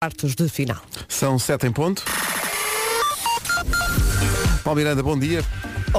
quartos de final. São sete em ponto. Paulo Miranda, bom dia.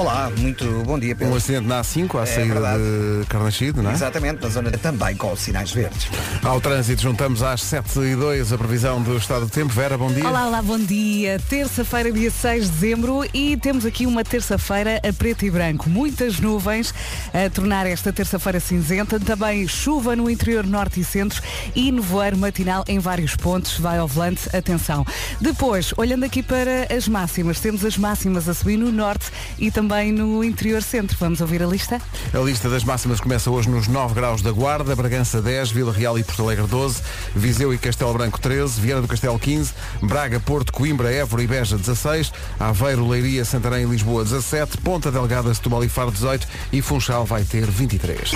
Olá, muito bom dia, Pedro. Um acidente na A5 à É saída verdade. de Carnaxide, não é? Exatamente, na zona também com sinais verdes. Ao trânsito juntamos às 7 e 2 a previsão do estado do tempo. Vera, bom dia. Olá, olá, bom dia. Terça-feira, dia 6 de dezembro e temos aqui uma terça-feira a preto e branco. Muitas nuvens a tornar esta terça-feira cinzenta. Também chuva no interior norte e centro e nevoeiro matinal em vários pontos. Vai ao volante, atenção. Depois, olhando aqui para as máximas, temos as máximas a subir no norte e também no interior centro. Vamos ouvir a lista? A lista das máximas começa hoje nos 9 graus da Guarda, Bragança 10, Vila Real e Porto Alegre 12, Viseu e Castelo Branco 13, Viana do Castelo 15, Braga, Porto, Coimbra, Évora e Beja 16, Aveiro, Leiria, Santarém e Lisboa 17, Ponta Delgada, Setúbal e Faro 18 e Funchal vai ter 23.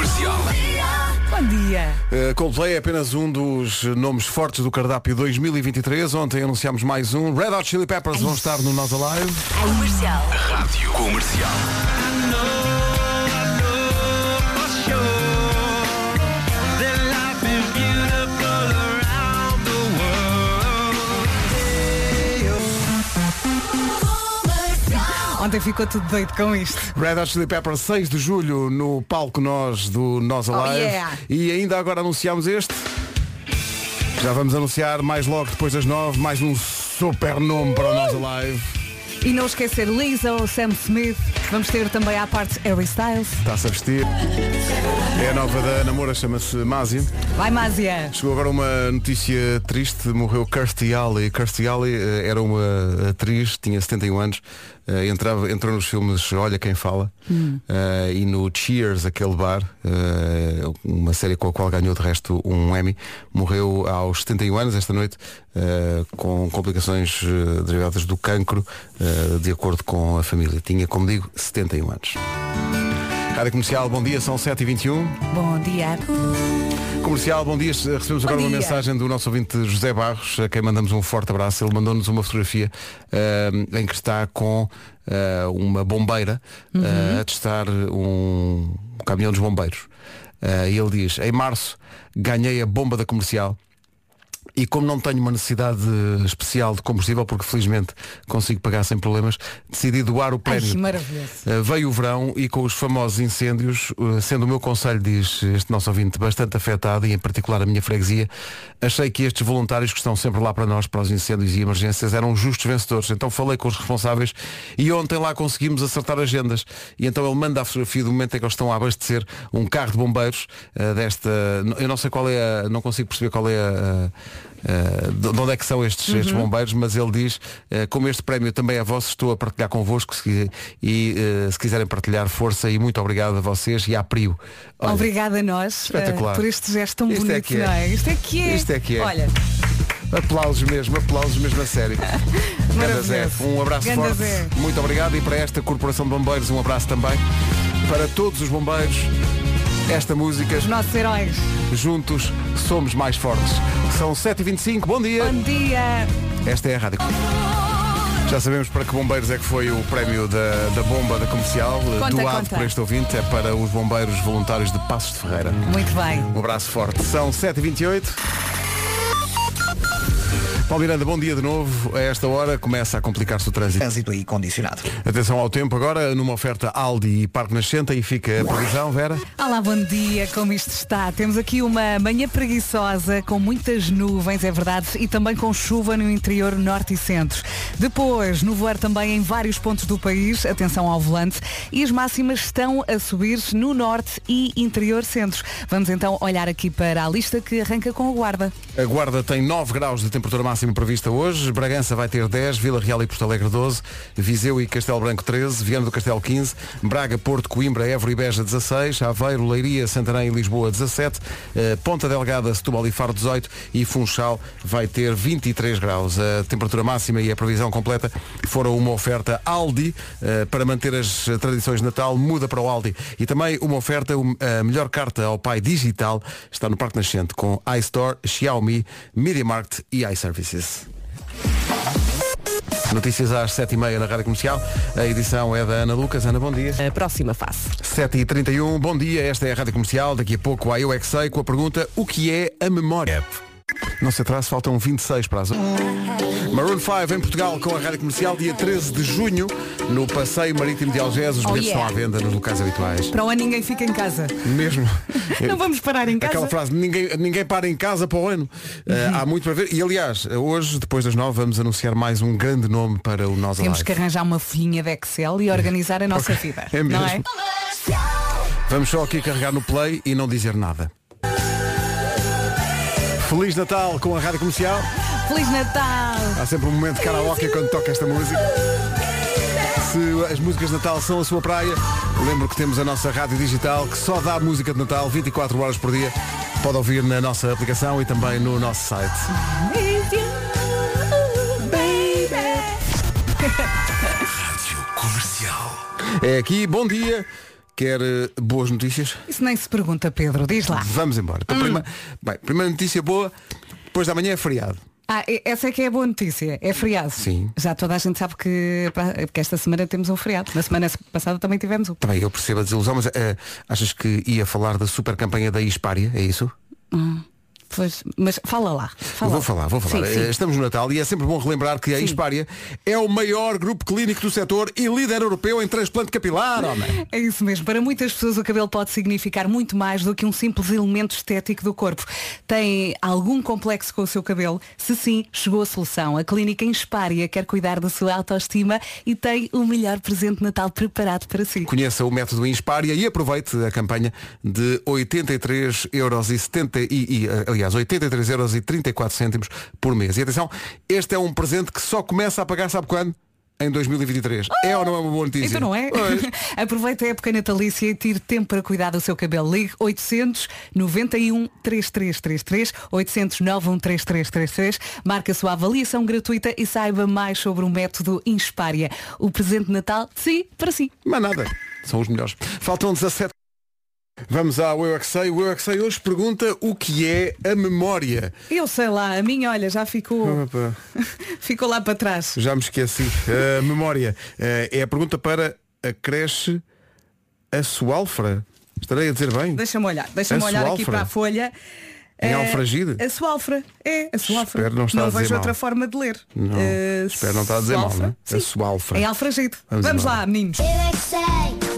Bom dia. Uh, Coldplay é apenas um dos nomes fortes do cardápio 2023. Ontem anunciámos mais um. Red Hot Chili Peppers vão estar no Nós Alive. Rádio Comercial. Ontem ficou tudo doido com isto. Red Hot Chili Peppers 6 de julho no palco Nós do Nós Alive. yeah. E ainda agora anunciámos este. Já vamos anunciar mais logo depois das 9, mais um super nome para o Nós Alive. E não esquecer Lisa, Sam Smith. Vamos ter também à parte Harry Styles. Está-se a vestir. É a nova da namora, chama-se Másia. Vai, Másia. Chegou agora uma notícia triste, morreu Kirstie Alley. Kirstie Alley eh, era uma atriz, tinha 71 anos, eh, entrava, entrou nos filmes Olha Quem Fala eh, e no Cheers, aquele bar, eh, uma série com a qual ganhou de resto um Emmy, morreu aos 71 anos esta noite com complicações derivadas do cancro, de acordo com a família. Tinha, como digo, 71 anos. Rádio Comercial, bom dia, são 7h21. Bom dia. Comercial, bom dia. Recebemos agora uma dia. mensagem do nosso ouvinte José Barros, a quem mandamos um forte abraço. Ele mandou-nos uma fotografia eh, em que está com eh, uma bombeira eh, a testar um caminhão dos bombeiros. E ele diz, em março ganhei a bomba da comercial. E como não tenho uma necessidade especial de combustível, porque felizmente consigo pagar sem problemas, decidi doar o Ai, prémio. que maravilhoso. Uh, veio o verão e com os famosos incêndios, uh, sendo o meu conselho, diz este nosso ouvinte, bastante afetado e em particular a minha freguesia, achei que estes voluntários que estão sempre lá para nós, para os incêndios e emergências, eram justos vencedores. Então falei com os responsáveis e ontem lá conseguimos acertar agendas. E então ele manda a fotografia do momento em que eles estão a abastecer um carro de bombeiros uh, desta. Eu não sei qual é a. não consigo perceber qual é a. a- de onde é que são estes, estes bombeiros, mas ele diz, eh, como este prémio também é vosso, estou a partilhar convosco se- e eh, se quiserem partilhar, força e muito obrigado a vocês e à Prio. Olha, Obrigada a nós por este gesto tão Isto é bonito, que é. não é? Isto é que é. Isto é que é. Olha, Aplausos mesmo, aplausos mesmo a sério. Ganda Zé, um abraço Ganda forte. Zé. Muito obrigado e para esta Corporação de Bombeiros um abraço também. Para todos os bombeiros, esta música, os nossos heróis. juntos somos mais fortes. São 7h25, bom dia. Bom dia. Esta é a rádio. Já sabemos para que bombeiros é que foi o prémio da, da bomba da comercial, eh, Conta, doado conta. por este ouvinte, é para os bombeiros voluntários de Passos de Ferreira. Muito bem. Um abraço forte. São 7h28. Paulo Miranda, bom dia de novo. A esta hora começa a complicar-se o trânsito. Trânsito aí condicionado. Atenção ao tempo agora, numa oferta Aldi e Parque Nascente, aí fica a previsão, Vera. Olá, bom dia, como isto está? Temos aqui uma manhã preguiçosa, com muitas nuvens, é verdade, e também com chuva no interior norte e centro. Depois, no voar também em vários pontos do país, atenção ao volante, e as máximas estão a subir no norte e interior centro. Vamos então olhar aqui para a lista que arranca com a guarda. A Guarda tem 9 graus de temperatura máxima prevista hoje, Bragança vai ter 10, Vila Real e Porto Alegre 12, Viseu e Castelo Branco 13, Viana do Castelo 15, Braga, Porto, Coimbra, Évora e Beja 16, Aveiro, Leiria, Santarém e Lisboa 17, eh, Ponta Delgada, Setúbal e Faro 18 e Funchal vai ter 23 graus. A temperatura máxima e a previsão completa foram uma oferta Aldi eh, para manter as tradições de Natal, muda para o Aldi e também uma oferta, a melhor carta ao pai digital está no Parque Nascente com iStore, Xiaomi, Media Market e iServices. Notícias às 7h30 na Rádio Comercial. A edição é da Ana Lucas. Ana, bom dia. A próxima fase. 7h31, bom dia. Esta é a Rádio Comercial. Daqui a pouco a Eu é que Sei com a pergunta o que é a memória? Não se atrase, faltam 26 para as. Maroon 5 em Portugal com a Rádio Comercial, dia 13 de junho, no Passeio Marítimo de Algés. Os Oh, bilhetes yeah. estão à venda nos locais habituais. Para o ano ninguém fica em casa. Mesmo. Não vamos parar em casa. Aquela frase, ninguém, ninguém para em casa para o ano. Eh, há muito para ver. E aliás, hoje, depois das nove, vamos anunciar mais um grande nome para o Nós Temos Alive. que arranjar uma folhinha de Excel e organizar a nossa vida. É Não mesmo. é? Vamos só aqui carregar no play e não dizer nada. Feliz Natal com a Rádio Comercial. Feliz Natal! Há sempre um momento de karaoke quando toca esta música. Se as músicas de Natal são a sua praia, lembro que temos a nossa rádio digital que só dá música de Natal 24 horas por dia. Pode ouvir na nossa aplicação e também no nosso site. Rádio Comercial. É aqui, bom dia. Quer eh, boas notícias? Isso nem se pergunta, Pedro. Diz lá. Vamos embora. Então, prima- Bem, primeira notícia boa, depois da manhã é feriado. Ah, essa é que é a boa notícia. É feriado. Sim. Já toda a gente sabe que, que esta semana temos um feriado. Na semana passada também tivemos um. Também eu percebo a desilusão, mas eh, achas que ia falar da super campanha da Hispária? É isso? Pois, mas fala lá. Fala. Vou falar, vou falar. Sim, sim. Eh, Estamos no Natal e é sempre bom relembrar que a Sim. Hispária é o maior grupo clínico do setor e líder europeu em transplante capilar, homem. É isso mesmo. Para muitas pessoas o cabelo pode significar muito mais do que um simples elemento estético do corpo. Tem algum complexo com o seu cabelo? Se sim, chegou a solução. A Clínica Inspária quer cuidar da sua autoestima e tem o melhor presente de Natal preparado para si. Conheça o método Inspária e aproveite a campanha de 83 euros e 70 e, e, eh, aliás 83 euros e 34 cêntimos por mês. E atenção, este é um presente que só começa a pagar sabe quando? Em 2023. É ou não é uma boa notícia? Então não é? Aproveita a época natalícia e tire tempo para cuidar do seu cabelo. Ligue 800 91 3333 800 91 3333 Marque a sua avaliação gratuita e saiba mais sobre o método Inspária. O presente de Natal, de si, para si. Mas nada, são os melhores. Faltam 17. Vamos ao Eu é que Sei. O Eu é que Sei hoje pergunta o que é a memória. Eu sei lá, a minha, olha, já ficou, Opa, ficou lá para trás. já me esqueci. A memória eh, é a pergunta para a creche Assoalfra. Estarei a dizer bem? Deixa-me olhar, deixa-me A olhar aqui Sualfra? para a folha. Em Eh, Alfragide? A Sualfra, é, a Sualfra. Espero não estar a dizer vejo mal. outra forma de ler. Não, Eh, espero não estar a dizer mal, Sualfra? não é? A. Sualfra. Em Alfragide. Vamos Vamos, lá, meninos. Eu é que sei,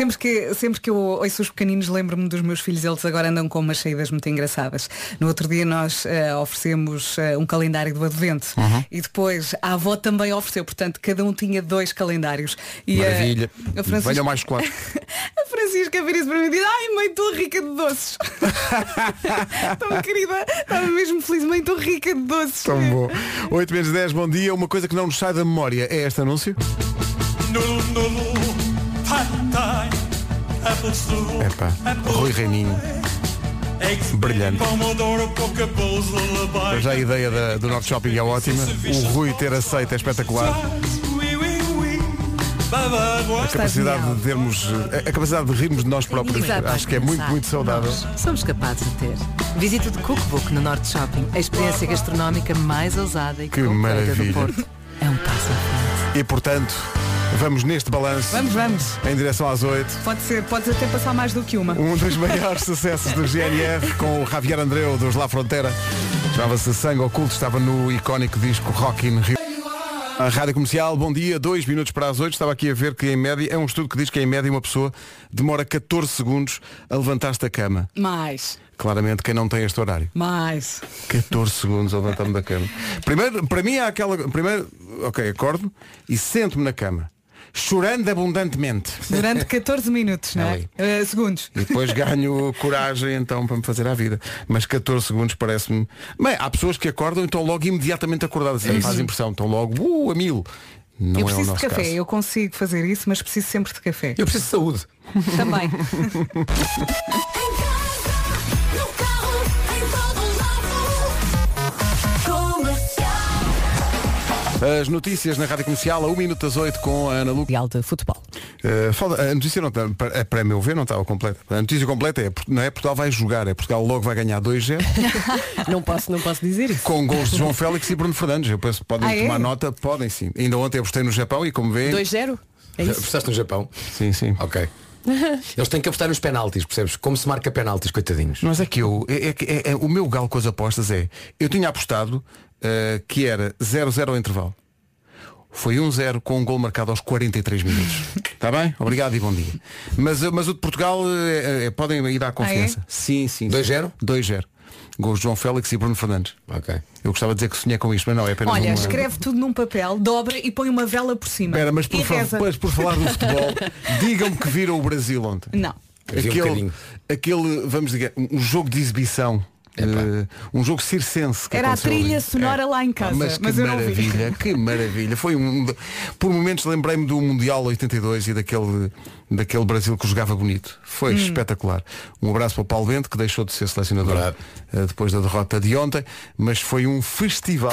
Sempre que, sempre que eu ouço os pequeninos lembro-me dos meus filhos, eles agora andam com umas saídas muito engraçadas. No outro dia nós eh, oferecemos eh, um calendário do Advento Uhum. e depois a avó também ofereceu, portanto cada um tinha dois calendários. E, eh, Maravilha. a Francisca, Venham mais chocolate. a Francisca vira-se para mim e diz, ai mãe, estou rica de doces. Tão querida, estava mesmo feliz, mãe, estou rica de doces. Tão bom. 8 menos 10, bom dia. Uma coisa que não nos sai da memória é este anúncio. Epá, Rui Reininho. brilhante. lullaby. Já a ideia da- do Norte Shopping é ótima. O Rui ter aceito é espetacular. A capacidade de termos, a capacidade de rirmos de nós próprios, Exato. acho que é muito, muito saudável. Nós somos capazes de ter. Visita o Cookbook no Norte Shopping, a experiência gastronómica mais ousada e Que maravilha. do Porto. É um passo à frente. E portanto, vamos neste balanço Vamos, vamos. em direção às 8. Pode ser, pode até passar mais do que uma. Um dos maiores sucessos do GNR com o Javier Andreu dos La Frontera. Chamava-se Sangue Oculto, estava no icónico disco Rock in Rio. A Rádio Comercial, bom dia, dois minutos para as 8. Estava aqui a ver que em média, é um estudo que diz que em média uma pessoa demora 14 segundos a levantar-se da cama. Mais, Claramente quem não tem este horário. mais. 14 segundos a levantar-me da cama. Primeiro, para mim há aquela. Primeiro, ok, acordo e sento-me na cama. Chorando abundantemente. Durante 14 minutos, não é? Eh, segundos. E depois ganho coragem então para me fazer à vida. Mas 14 segundos parece-me. Bem, há pessoas que acordam e estão logo imediatamente acordadas. Isso faz impressão, estão logo uh, a mil. Não eu é preciso de nosso café, caso. eu consigo fazer isso, mas preciso sempre de café. Eu preciso de saúde. Também. As notícias na Rádio Comercial a 1 minuto das 8 com a Ana Lu. Mundial de Futebol. Uh, falta- a notícia não está, para, para meu ver não estava completa. A notícia completa é, não é Portugal vai jogar, é Portugal logo vai ganhar 2-0 Não posso, não posso dizer isso. com gols de João Félix e Bruno Fernandes. Eu penso que podem Ah, é? tomar nota, podem sim. Ainda ontem apostei no Japão e como vêem. 2-0? É isso? Apostaste no Japão? Sim, sim. Ok. Eles têm que apostar nos penaltis, percebes? Como se marca penaltis, coitadinhos. Mas é que eu, é, é é- é- o meu galo com as apostas é, eu tinha apostado eh, que era 0-0 ao intervalo. Foi 1-0 com um gol marcado aos 43 minutos. Está bem? Obrigado e bom dia. Mas, eh, mas o de Portugal eh, eh, podem ir dar confiança. Sim, sim. 2-0? 2-0. Gols de João Félix e Bruno Fernandes. Ok. Eu gostava de dizer que sonhei com isto, mas não, é apenas Olha, uma... escreve tudo num papel, dobra e põe uma vela por cima. Espera, mas por, e fa- reza. mas por falar do futebol, digam-me que viram o Brasil ontem. Não. Um Aquele, bocadinho. aquele, vamos dizer, um jogo de exibição. Eh, um jogo circense que Era a aconteceu ali. trilha sonora lá em casa, Ah, mas que mas eu não vi. maravilha, que maravilha. Foi um, por momentos lembrei-me do Mundial 82 e daquele, daquele Brasil que jogava bonito. Foi Hum. espetacular. Um abraço para o Paulo Bento, que deixou de ser selecionador eh, depois da derrota de ontem, mas foi um festival.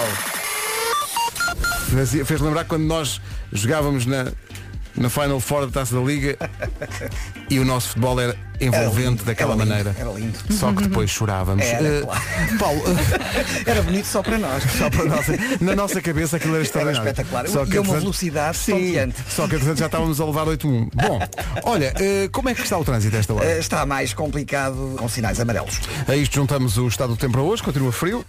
Fazia- Fez lembrar quando nós jogávamos na, na Final Four da Taça da Liga e o nosso futebol era envolvente lindo, daquela era lindo, maneira. era lindo. Só que depois chorávamos. Era, Eh, claro. Paulo, Era bonito só para nós. só para nós, na nossa cabeça aquilo era extraordinário. espetacular. Só E uma entretanto- velocidade Sim. Só que entretanto já estávamos a levar 8-1. Bom, olha, eh, como é que está o trânsito esta hora? Eh, Está mais complicado com sinais amarelos. A isto juntamos o estado do tempo para hoje, continua frio.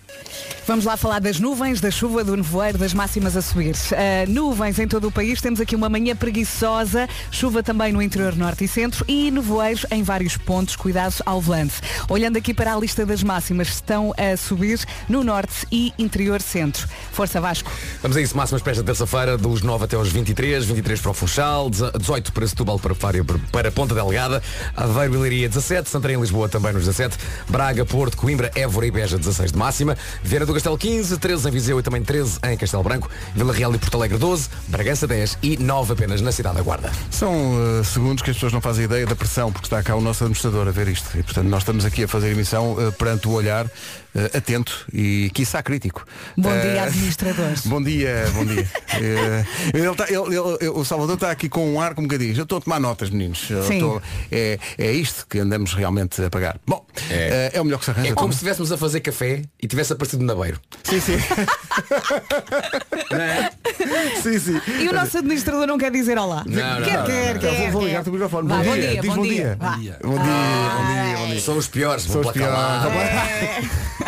Vamos lá falar das nuvens, da chuva, do nevoeiro, das máximas a subir. Uh, nuvens em todo o país, temos aqui uma manhã preguiçosa, chuva também no interior norte e centro e nevoeiros em vários pontos, cuidado ao volante. Olhando aqui para a lista das máximas, estão a subir no norte e interior centro. Força Vasco. Vamos a isso, máximas para esta terça-feira, dos 9 até aos 23, 23 para o Funchal, 18 para Setúbal, para Fária, para Ponta Delgada, Aveiro e Leiria 17, Santarém e Lisboa também nos 17, Braga, Porto, Coimbra, Évora e Beja 16 de máxima, Viana do Castelo 15, 13 em Viseu e também 13 em Castelo Branco, Vila Real e Porto Alegre 12, Bragança 10 e 9 apenas na cidade da Guarda. São eh, segundos que as pessoas não fazem ideia da pressão, porque está cá o nosso administrador a ver isto. E portanto nós estamos aqui a fazer emissão eh, perante o olhar eh, atento e quiçá crítico. Bom Eh, dia, administradores. Bom dia, bom dia. Eh, ele tá- ele- ele- o Salvador está aqui com um ar como que diz, eu estou a tomar notas, meninos. Estou- é, é isto que andamos realmente a pagar. Bom, É. eh, é o melhor que se arranja. É como Tom. se estivéssemos a fazer café e tivesse aparecido no Nabeiro. Sim, sim. sim, sim. E o nosso administrador não quer dizer olá. Não, não, quer, não, quer, não, quer. Vou, vou quer. ligar o microfone. Vá, bom, bom dia, dia, diz bom bom dia. dia. Vá. Bom dia, bom dia, bom dia. São os piores, São vou os para piores. calar.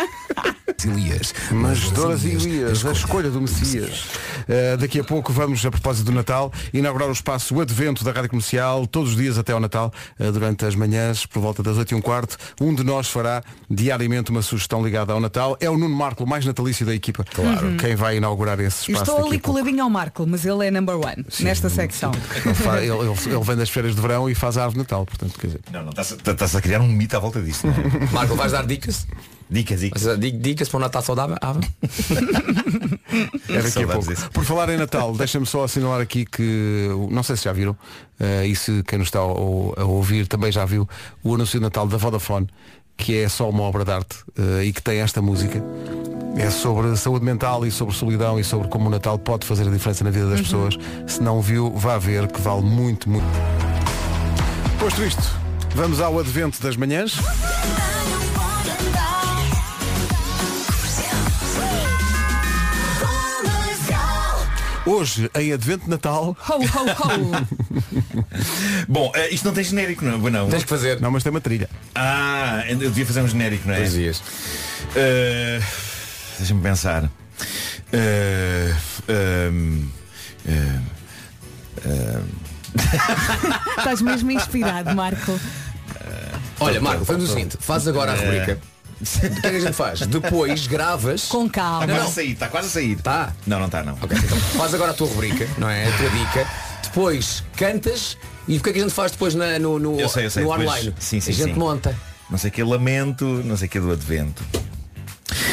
Elias. Mas Doras e Elias, a escolha do Messias. Uh, daqui a pouco vamos, a propósito do Natal, inaugurar o espaço Advento da Rádio Comercial, todos os dias até ao Natal, uh, durante as manhãs, por volta das 8 e um quarto. Um de nós fará diariamente uma sugestão ligada ao Natal. É o Nuno Marco, o mais natalício da equipa. Claro. Quem vai inaugurar esse Eu espaço Estou ali coladinho ao Marco, mas ele é number one nesta secção. Ele, ele- ele- ele vem das férias de verão e faz a árvore de Natal, portanto, quer dizer. Não, não, está-se a criar um mito à volta disto. não é? Marco, vais dar dicas? Dicas, dicas. Di- Dicas para um Natal saudável? Ah. É daqui a pouco. Por falar em Natal, deixa-me só assinalar aqui que, não sei se já viram, eh, e se quem nos está a, a ouvir também já viu, o anúncio de Natal da Vodafone, que é só uma obra de arte eh, e que tem esta música. É sobre saúde mental e sobre solidão e sobre como o Natal pode fazer a diferença na vida das pessoas. Se não viu, vá ver que vale muito, muito. Posto isto, vamos ao advento das manhãs. Hoje, em Advento de Natal. Ho, ho, ho. Bom, eh, isto não tem genérico, não é? Não. Tens que fazer. Não, mas tem uma trilha. Ah, eu devia fazer um genérico, não é? Dois dias. Eh, Deixa-me pensar. Eh, ehm, eh, Estás mesmo inspirado, Marco. Olha, Marco, fazemos o seguinte, faz agora a rubrica. O que é que a gente faz? Depois gravas. Com Está calma. quase não. a sair, está quase a sair. Tá. Não, não está, não. Ok, então faz agora a tua rubrica, não é? A tua dica. Depois cantas e o que é que a gente faz depois na- no, no, Eu sei, eu sei, no depois- online? sim, sim, a gente sim. monta. Não sei que lamento, não sei que do advento.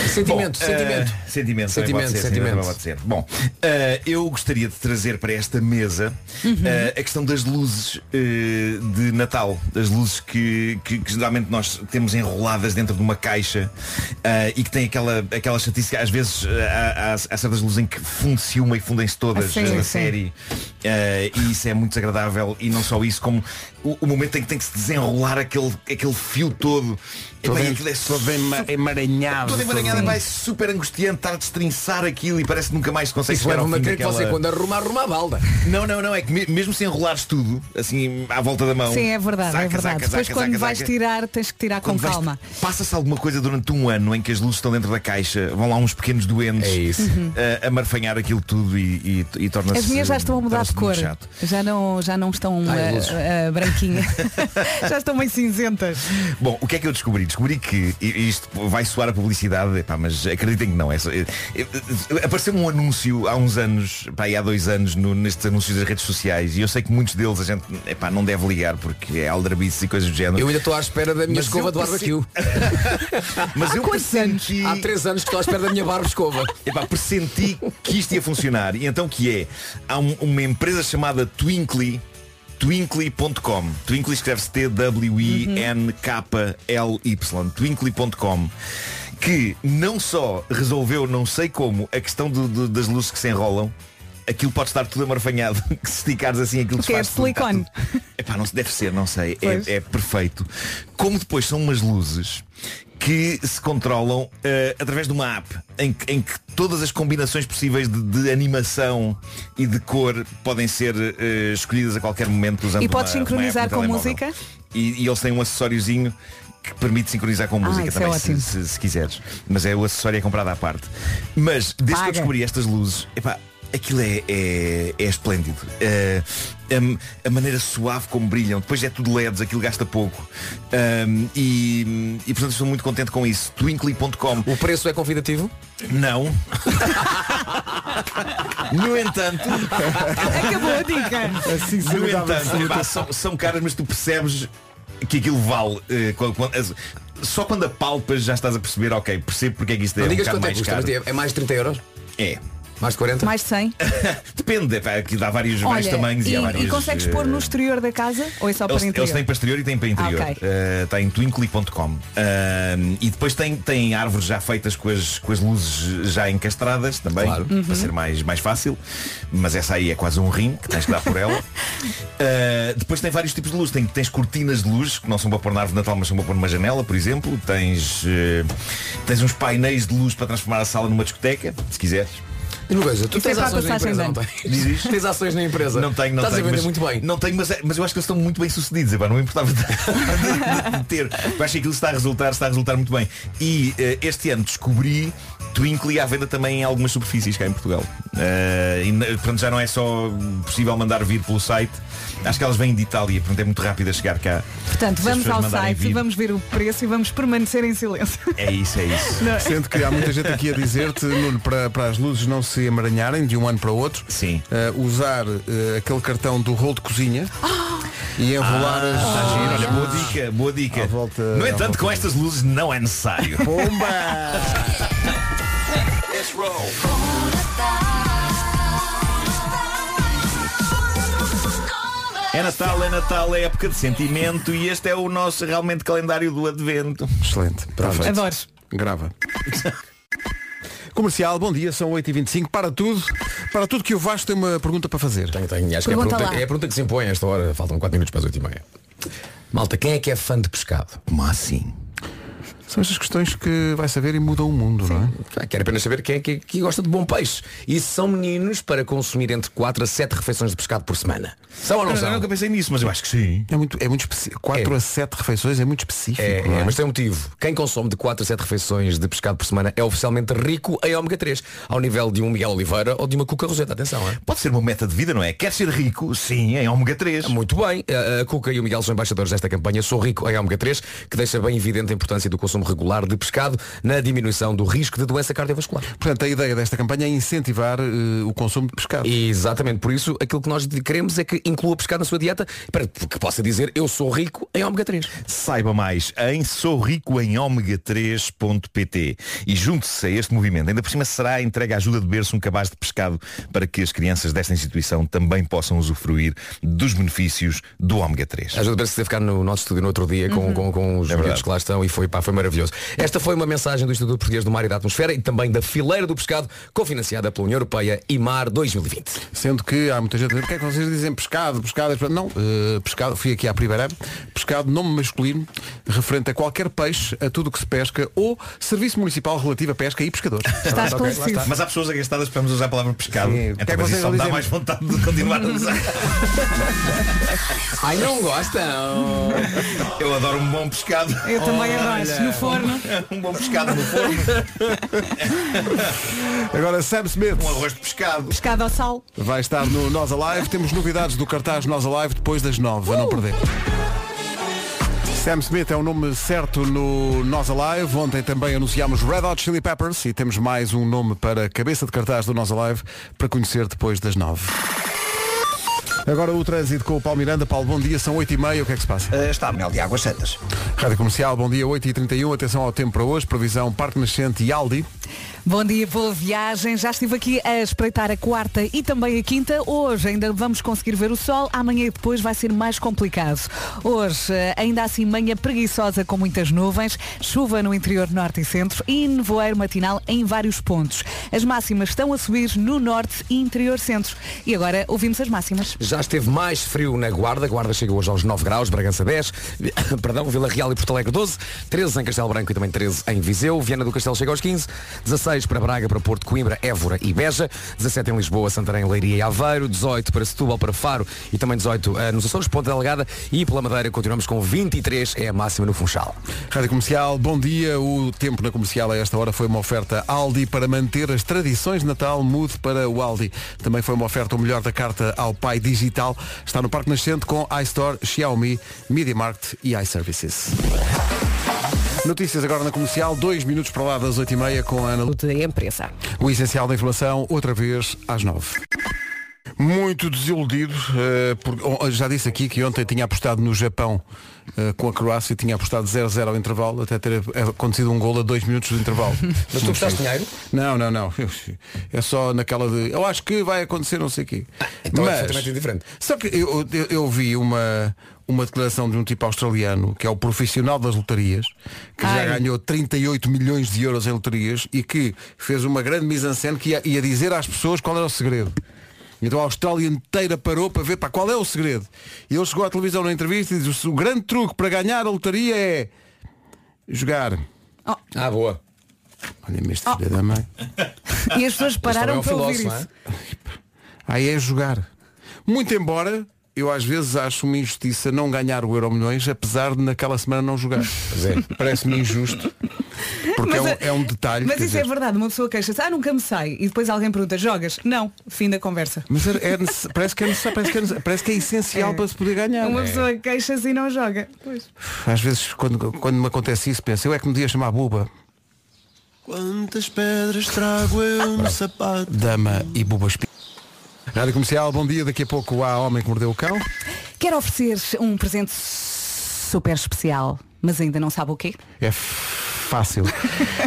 Sentimento, Bom, sentimento. eh, sentimento, também Sentimento, ser, sentimento. pode ser. Bom, eh, eu gostaria de trazer para esta mesa eh, a questão das luzes de Natal, das luzes que, que, que geralmente nós temos enroladas dentro de uma caixa e que tem aquela, aquela chatice que às vezes há, há- há certas luzes em que funde-se uma e fundem-se todas Ah, sim, na sim. série e isso é muito desagradável e não só isso, como o, o momento em que tem que se desenrolar aquele, aquele fio todo E em- aquilo é todo ema- emaranhado. Todo emaranhado, todo- vai super angustiante estar a destrinçar aquilo e parece que nunca mais se consegue chegar ao uma fim daquela... você quando arrumar, arruma a balda. Não, não, não, é que me- mesmo se enrolares tudo, assim, à volta da mão. Sim, é verdade, zaca, é verdade. zaca, Depois zaca, quando vais tirar, tens que tirar com Quando calma. Passa-se alguma coisa durante um ano em que as luzes estão dentro da caixa, vão lá uns pequenos doentes É isso. a, a marfanhar aquilo tudo e, e, e torna-se. As minhas já estão a mudar de cor. Já não, já não estão Ai, luzes. eh, branquinhas. já estão meio cinzentas. Bom, o que é que eu descobri? Descobri que e isto vai soar a publicidade, epá, mas acreditem que não. É só, é- é- apareceu um anúncio há uns anos, pá, aí há dois anos, no- nestes anúncios das redes sociais, e eu sei que muitos deles a gente epá, não deve ligar porque é aldrabices e coisas do género. Eu ainda estou à espera da minha Mas escova eu do barbecue. Mas eu quantos pressenti, Há três anos que estou à espera da minha barba escova. epá, pressenti que isto ia funcionar. E então o que é? Há um- uma empresa chamada Twinkly. Twinkly.com Twinkly escreve-se T-W-I-N-K-L-Y Twinkly.com Que não só resolveu, não sei como, a questão do- do- das luzes que se enrolam Aquilo pode estar tudo amarfanhado Que se esticares assim aquilo que é desfaz tudo, está silicone? Epá, não se deve ser, não sei. É, é perfeito. Como depois são umas luzes que se controlam eh, através de uma app em que, em que todas as combinações possíveis de, de animação e de cor podem ser eh, escolhidas a qualquer momento usando E podes uma- uma sincronizar no com telemóvel. música? E, e eles têm um acessóriozinho que permite sincronizar com Ah, música é também, se, ótimo. se- se quiseres. Mas é o acessório é comprado à parte. Mas desde que Paga. eu descobri estas luzes, epá, aquilo é, é, é esplêndido. Eh, a, a maneira suave como brilham, depois é tudo LEDs, aquilo gasta pouco. Um, e, e portanto estou muito contente com isso. Twinkly.com O preço é convidativo? Não. no entanto, Acabou a dica. Assim no entanto, epá, são, são caras, mas tu percebes que aquilo vale. eh, quando- quando- as- só quando apalpas já estás a perceber, ok, percebo porque é que isto é Não um digas quanto é mais que custa, caro. é mais de 30 euros? É. Mais de 40? Mais de 100. Depende, epá, aqui dá vários, vários Olha, tamanhos e, e, há vários. e consegues eh, pôr no exterior da casa ou é só para Eles, interior? eles têm para exterior e têm para interior. Ah, ok. Eh, Está em twinkly.com. Eh, e depois tem, tem árvores já feitas com as, com as luzes já encastradas também, Claro. para Uhum. ser mais, mais fácil. Mas essa aí é quase um rim que tens que dar por ela. Eh, depois tem vários tipos de luz. Tem, tens cortinas de luz, que não são para pôr na árvore de Natal, mas são para pôr numa janela, por exemplo. Tens, tens uns painéis de luz para transformar a sala numa discoteca, se quiseres. Diz uma coisa, tu Isso é tens para ações na passagem empresa, não de tens? Tens ações na empresa. Não tenho, não Estás tenho. a vender mas, muito bem. Não tenho, mas, é- mas eu acho que eles estão muito bem sucedidos. epá, não me importava de, de- de ter. Eu acho que aquilo está a resultar, está a resultar muito bem. E eh, este ano descobri Twinkly à venda também em algumas superfícies cá em Portugal. Eh, e, na- portanto já não é só possível mandar vir pelo site. Acho que elas vêm de Itália, portanto é muito rápido a chegar cá. Portanto, vamos ao site e vir. vamos ver o preço e vamos permanecer em silêncio. É isso, é isso. Sendo que há muita gente aqui a dizer-te, Nuno, para, para as luzes não se emaranharem de um ano para o outro, Sim. eh, usar eh, aquele cartão do rolo de cozinha e enrolar as. Está Ah, giro, olha, boa dica, boa dica. À volta- no entanto, volta com estas luzes não é necessário. Bomba! É Natal, é Natal, é época de sentimento e este é o nosso realmente calendário do Advento. Excelente. Perfeito. Adoro. Grava. Comercial, bom dia, são 8h25. Para tudo, para tudo que o Vasco tem uma pergunta para fazer. Tenho, tenho. Acho que é a, Pergunta pergunta, lá. é a pergunta que se impõe a esta hora. Faltam 4 minutos para as 8 e meia. Malta, quem é que é fã de pescado? Como assim? São estas questões que vai saber e mudam o mundo, não é? Ah, Quero apenas saber quem é que, que gosta de bom peixe. E são meninos para consumir entre 4 a 7 refeições de pescado por semana. São ou não Eu, são? nunca pensei nisso, mas eu acho que sim. É muito, é muito específico. 4 É. a 7 refeições é muito específico. É, não é, é? mas tem um motivo. Quem consome de 4 a 7 refeições de pescado por semana é oficialmente rico em ômega 3, ao nível de um Miguel Oliveira ou de uma Cuca Roseta. Atenção, é? Pode ser uma meta de vida, não é? Quer ser rico? Sim, em ômega 3. Muito bem, a, a Cuca e o Miguel são embaixadores desta campanha Sou Rico em ômega 3, que deixa bem evidente a importância do consumo regular de pescado na diminuição do risco de doença cardiovascular. Portanto, a ideia desta campanha é incentivar eh, o consumo de pescado. Exatamente, por isso aquilo que nós queremos é que inclua pescado na sua dieta para que possa dizer eu sou rico em ômega 3. Saiba mais em souricoemômega3.pt e junte-se a este movimento. Ainda por cima será entregue à ajuda de berço um cabaz de pescado para que as crianças desta instituição também possam usufruir dos benefícios do ômega 3. Ajuda a ver se ficar no nosso estúdio no outro dia com, com, com os É que lá estão e foi, pá, foi maravilhoso. Maravilhoso. Esta foi uma mensagem do Instituto Português do Mar e da Atmosfera e também da Fileira do Pescado, cofinanciada pela União Europeia e Mar 2020. Sendo que há muita gente a dizer, o que é que vocês dizem pescado, pescado, pescado? Não, eh, pescado, fui aqui à primeira, pescado, nome masculino, referente a qualquer peixe, a tudo o que se pesca ou Serviço Municipal relativo a pesca e pescadores. Está Pronto, ok, lá esclarecido. está. Mas há pessoas agastadas para usar a palavra pescado. Sim. Que é Então, que mas vocês isso só me dá mais vontade de continuar a usar. Ai, não gostam! Eu adoro um bom pescado. Eu também adoro. No forno. Um bom pescado no forno. Agora Sam Smith Um arroz de pescado. Pescado ao sal. vai estar no Nós Alive. Temos novidades do cartaz Nós Alive depois das nove, a não perder. Sam Smith é o nome certo no Nós Alive. Ontem também anunciámos Red Hot Chili Peppers e temos mais um nome para cabeça de cartaz do Nós Alive para conhecer depois das nove. Agora o trânsito com o Paulo Miranda. Paulo, bom dia, são 8h30, o que é que se passa? Eh, está Mel de Águas Santas. Rádio Comercial, bom dia, 8h31, atenção ao tempo para hoje, previsão Parque Nascente e Aldi. Bom dia, boa viagem. Já estive aqui a espreitar a quarta e também a quinta. Hoje ainda vamos conseguir ver o sol. Amanhã e depois vai ser mais complicado. Hoje, eh, ainda assim, manhã preguiçosa com muitas nuvens, chuva no interior norte e centro e nevoeiro matinal em vários pontos. As máximas estão a subir no norte e interior centro. E agora ouvimos as máximas. Já esteve mais frio na Guarda. Guarda chega hoje aos 9 graus, Bragança 10, Vi- perdão, Vila Real e Porto Alegre 12, 13 em Castelo Branco e também 13 em Viseu, Viana do Castelo chega aos 15, 16 para Braga, para Porto, Coimbra, Évora e Beja, 17 em Lisboa, Santarém, Leiria e Aveiro, 18 para Setúbal, para Faro e também 18 eh, nos Açores, Ponta Delgada e pela Madeira continuamos com 23, é a máxima no Funchal. Rádio Comercial, bom dia. O tempo na comercial a esta hora foi uma oferta Aldi para manter as tradições de Natal. Mude para o Aldi. Também foi uma oferta o melhor da carta ao pai digital. Está no Parque Nascente com iStore, Xiaomi, Media Market e iServices. Notícias agora na comercial, dois minutos para lá das 8h30 com a Ana. De empresa. O essencial da informação, outra vez às 9 muito desiludido, eh, porque- oh, já disse aqui que ontem tinha apostado no Japão eh, com a Croácia, tinha apostado 0-0 ao intervalo, até ter acontecido um gol a dois minutos do intervalo. Mas tu gostaste dinheiro? Não, não, não. É só naquela de. Eu acho que vai acontecer não sei o quê. então é perfeitamente diferente. Só que eu, eu, eu vi uma, uma declaração de um tipo australiano, que é o profissional das lotarias, que já Ai. ganhou 38 milhões de euros em loterias e que fez uma grande mise-en-scène que ia, ia dizer às pessoas qual era o segredo. Então a Austrália inteira parou para ver para qual é o segredo. E ele chegou à televisão na entrevista e disse o grande truque para ganhar a lotaria é jogar. Ah, boa. Olha-me este filho da mãe. E as pessoas Este pararam é um para ouvir filósofo, isso. é? Aí é jogar. Muito embora eu às vezes acho uma injustiça não ganhar o Euro Milhões, apesar de naquela semana não jogar. É. Parece-me injusto. Porque é um, Mas, é um detalhe. Mas isso é dizer, verdade, uma pessoa queixa-se, ah, nunca me sai. E depois alguém pergunta, jogas? Não, fim da conversa. Mas é- é parece, que é necessário, parece, que é, parece que é essencial É. para se poder ganhar. Uma pessoa queixa-se e não joga. Pois. Às vezes quando, quando me acontece isso penso, eu é que me dia chamar buba, Quantas pedras trago eu no sapato? dama e buba espinho. Rádio Comercial, bom dia. Daqui a pouco há Homem que Mordeu o Cão. Quero oferecer um presente super especial, mas ainda não sabe o quê? É fácil.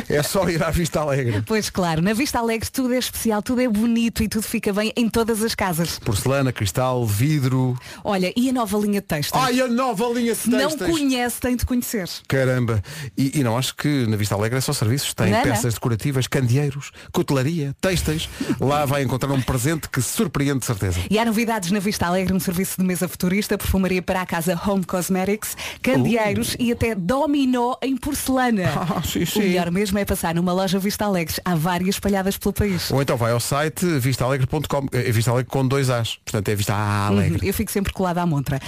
é só ir à Vista Alegre. Pois claro, na Vista Alegre tudo é especial, tudo é bonito e tudo fica bem em todas as casas. Porcelana, cristal, vidro. Olha, e a nova linha de texto? Ai, a nova linha de não conhece, tem de conhecer. Caramba. E, e não acho que na Vista Alegre é só serviços. Tem Não, não. peças decorativas, candeeiros, cutelaria, têxteis. Lá vai encontrar um presente que surpreende de certeza. E há novidades na Vista Alegre, um serviço de mesa futurista, perfumaria para a casa Home Cosmetics, candeeiros e até dominó em porcelana. Ah, sim, O sim. melhor mesmo é passar numa loja Vista Alegre. Há várias espalhadas pelo país. Ou então vai ao site vistalegre.com. É Vista Alegre com dois As. Portanto é Vista Alegre. Uhum, Eu fico sempre colada à montra.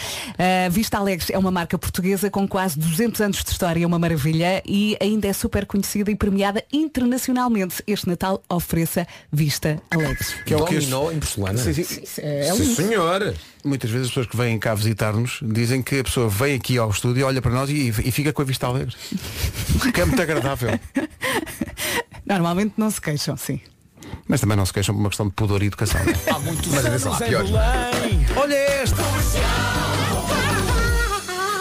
A Vista Alegre é uma marca portuguesa com quase 200 anos de história, é uma maravilha e ainda é super conhecida e premiada internacionalmente. Este Natal ofereça Vista Alegre. Que é o que Dominó em porcelana. Sim, sim. É Sim, lindo. senhor. Muitas vezes as pessoas que vêm cá visitar-nos dizem que a pessoa vem aqui ao estúdio, olha para nós e, e fica com a vista alegre. É muito agradável. Normalmente não se queixam, sim. Mas também não se queixam por uma questão de pudor e educação. Mas atenção lá, pior. Olha esta!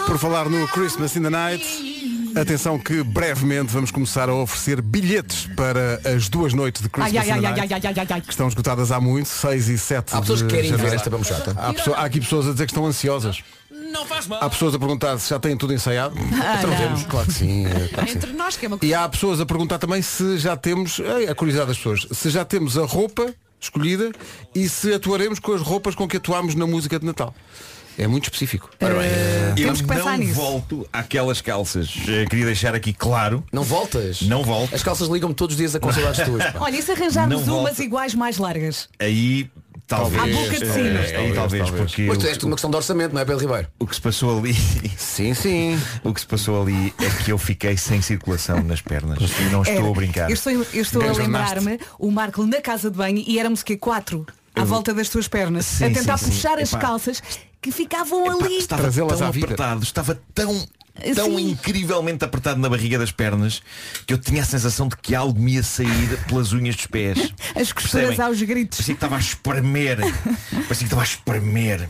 Por falar no Christmas in the Night, atenção que brevemente vamos começar a oferecer bilhetes para as duas noites de Christmas Ai, ai, in the ai, ai, Night. ai, ai, ai, ai. Que estão esgotadas há muito, 6 e 7 Há pessoas que querem ver esta bamuchata. Há, pessoa- há aqui pessoas a dizer que estão ansiosas. Não faz mal. Há pessoas a perguntar se já têm tudo ensaiado. Ah, Então não. temos, claro que sim. é, claro que sim. Entre nós que é uma E há pessoas a perguntar também se já temos, ei, a curiosidade das pessoas, se já temos a roupa escolhida e se atuaremos com as roupas com que atuámos na música de Natal. É muito específico. Ora bem, eu Temos que pensar não nisso. volto àquelas calças. Eh, Queria deixar aqui claro. Não voltas? Não volto. As calças ligam-me todos os dias a com saudades tuas. pá. Olha, e se arranjarmos Não umas volta. iguais mais largas? Aí talvez. À boca de eh, sino. aí Talvez, talvez, talvez. porque Pois tu és tudo uma questão de orçamento, não é, Pedro Ribeiro? o que se passou ali. Sim, sim. O que se passou ali é que eu fiquei sem circulação nas pernas. E não estou Era- a brincar. Eu estou, eu estou a lembrar-me, o Marco na casa de banho e éramos que quatro à volta das tuas pernas, Sim, a tentar sim, sim. puxar as Epá. calças que ficavam Epá, ali. estava tão apertado, estava tão, tão Sim. incrivelmente apertado na barriga das pernas que eu tinha a sensação de que algo me ia sair pelas unhas dos pés. As costuras Percebem? aos gritos. Parecia que estava a espremer. Parecia que estava a espremer.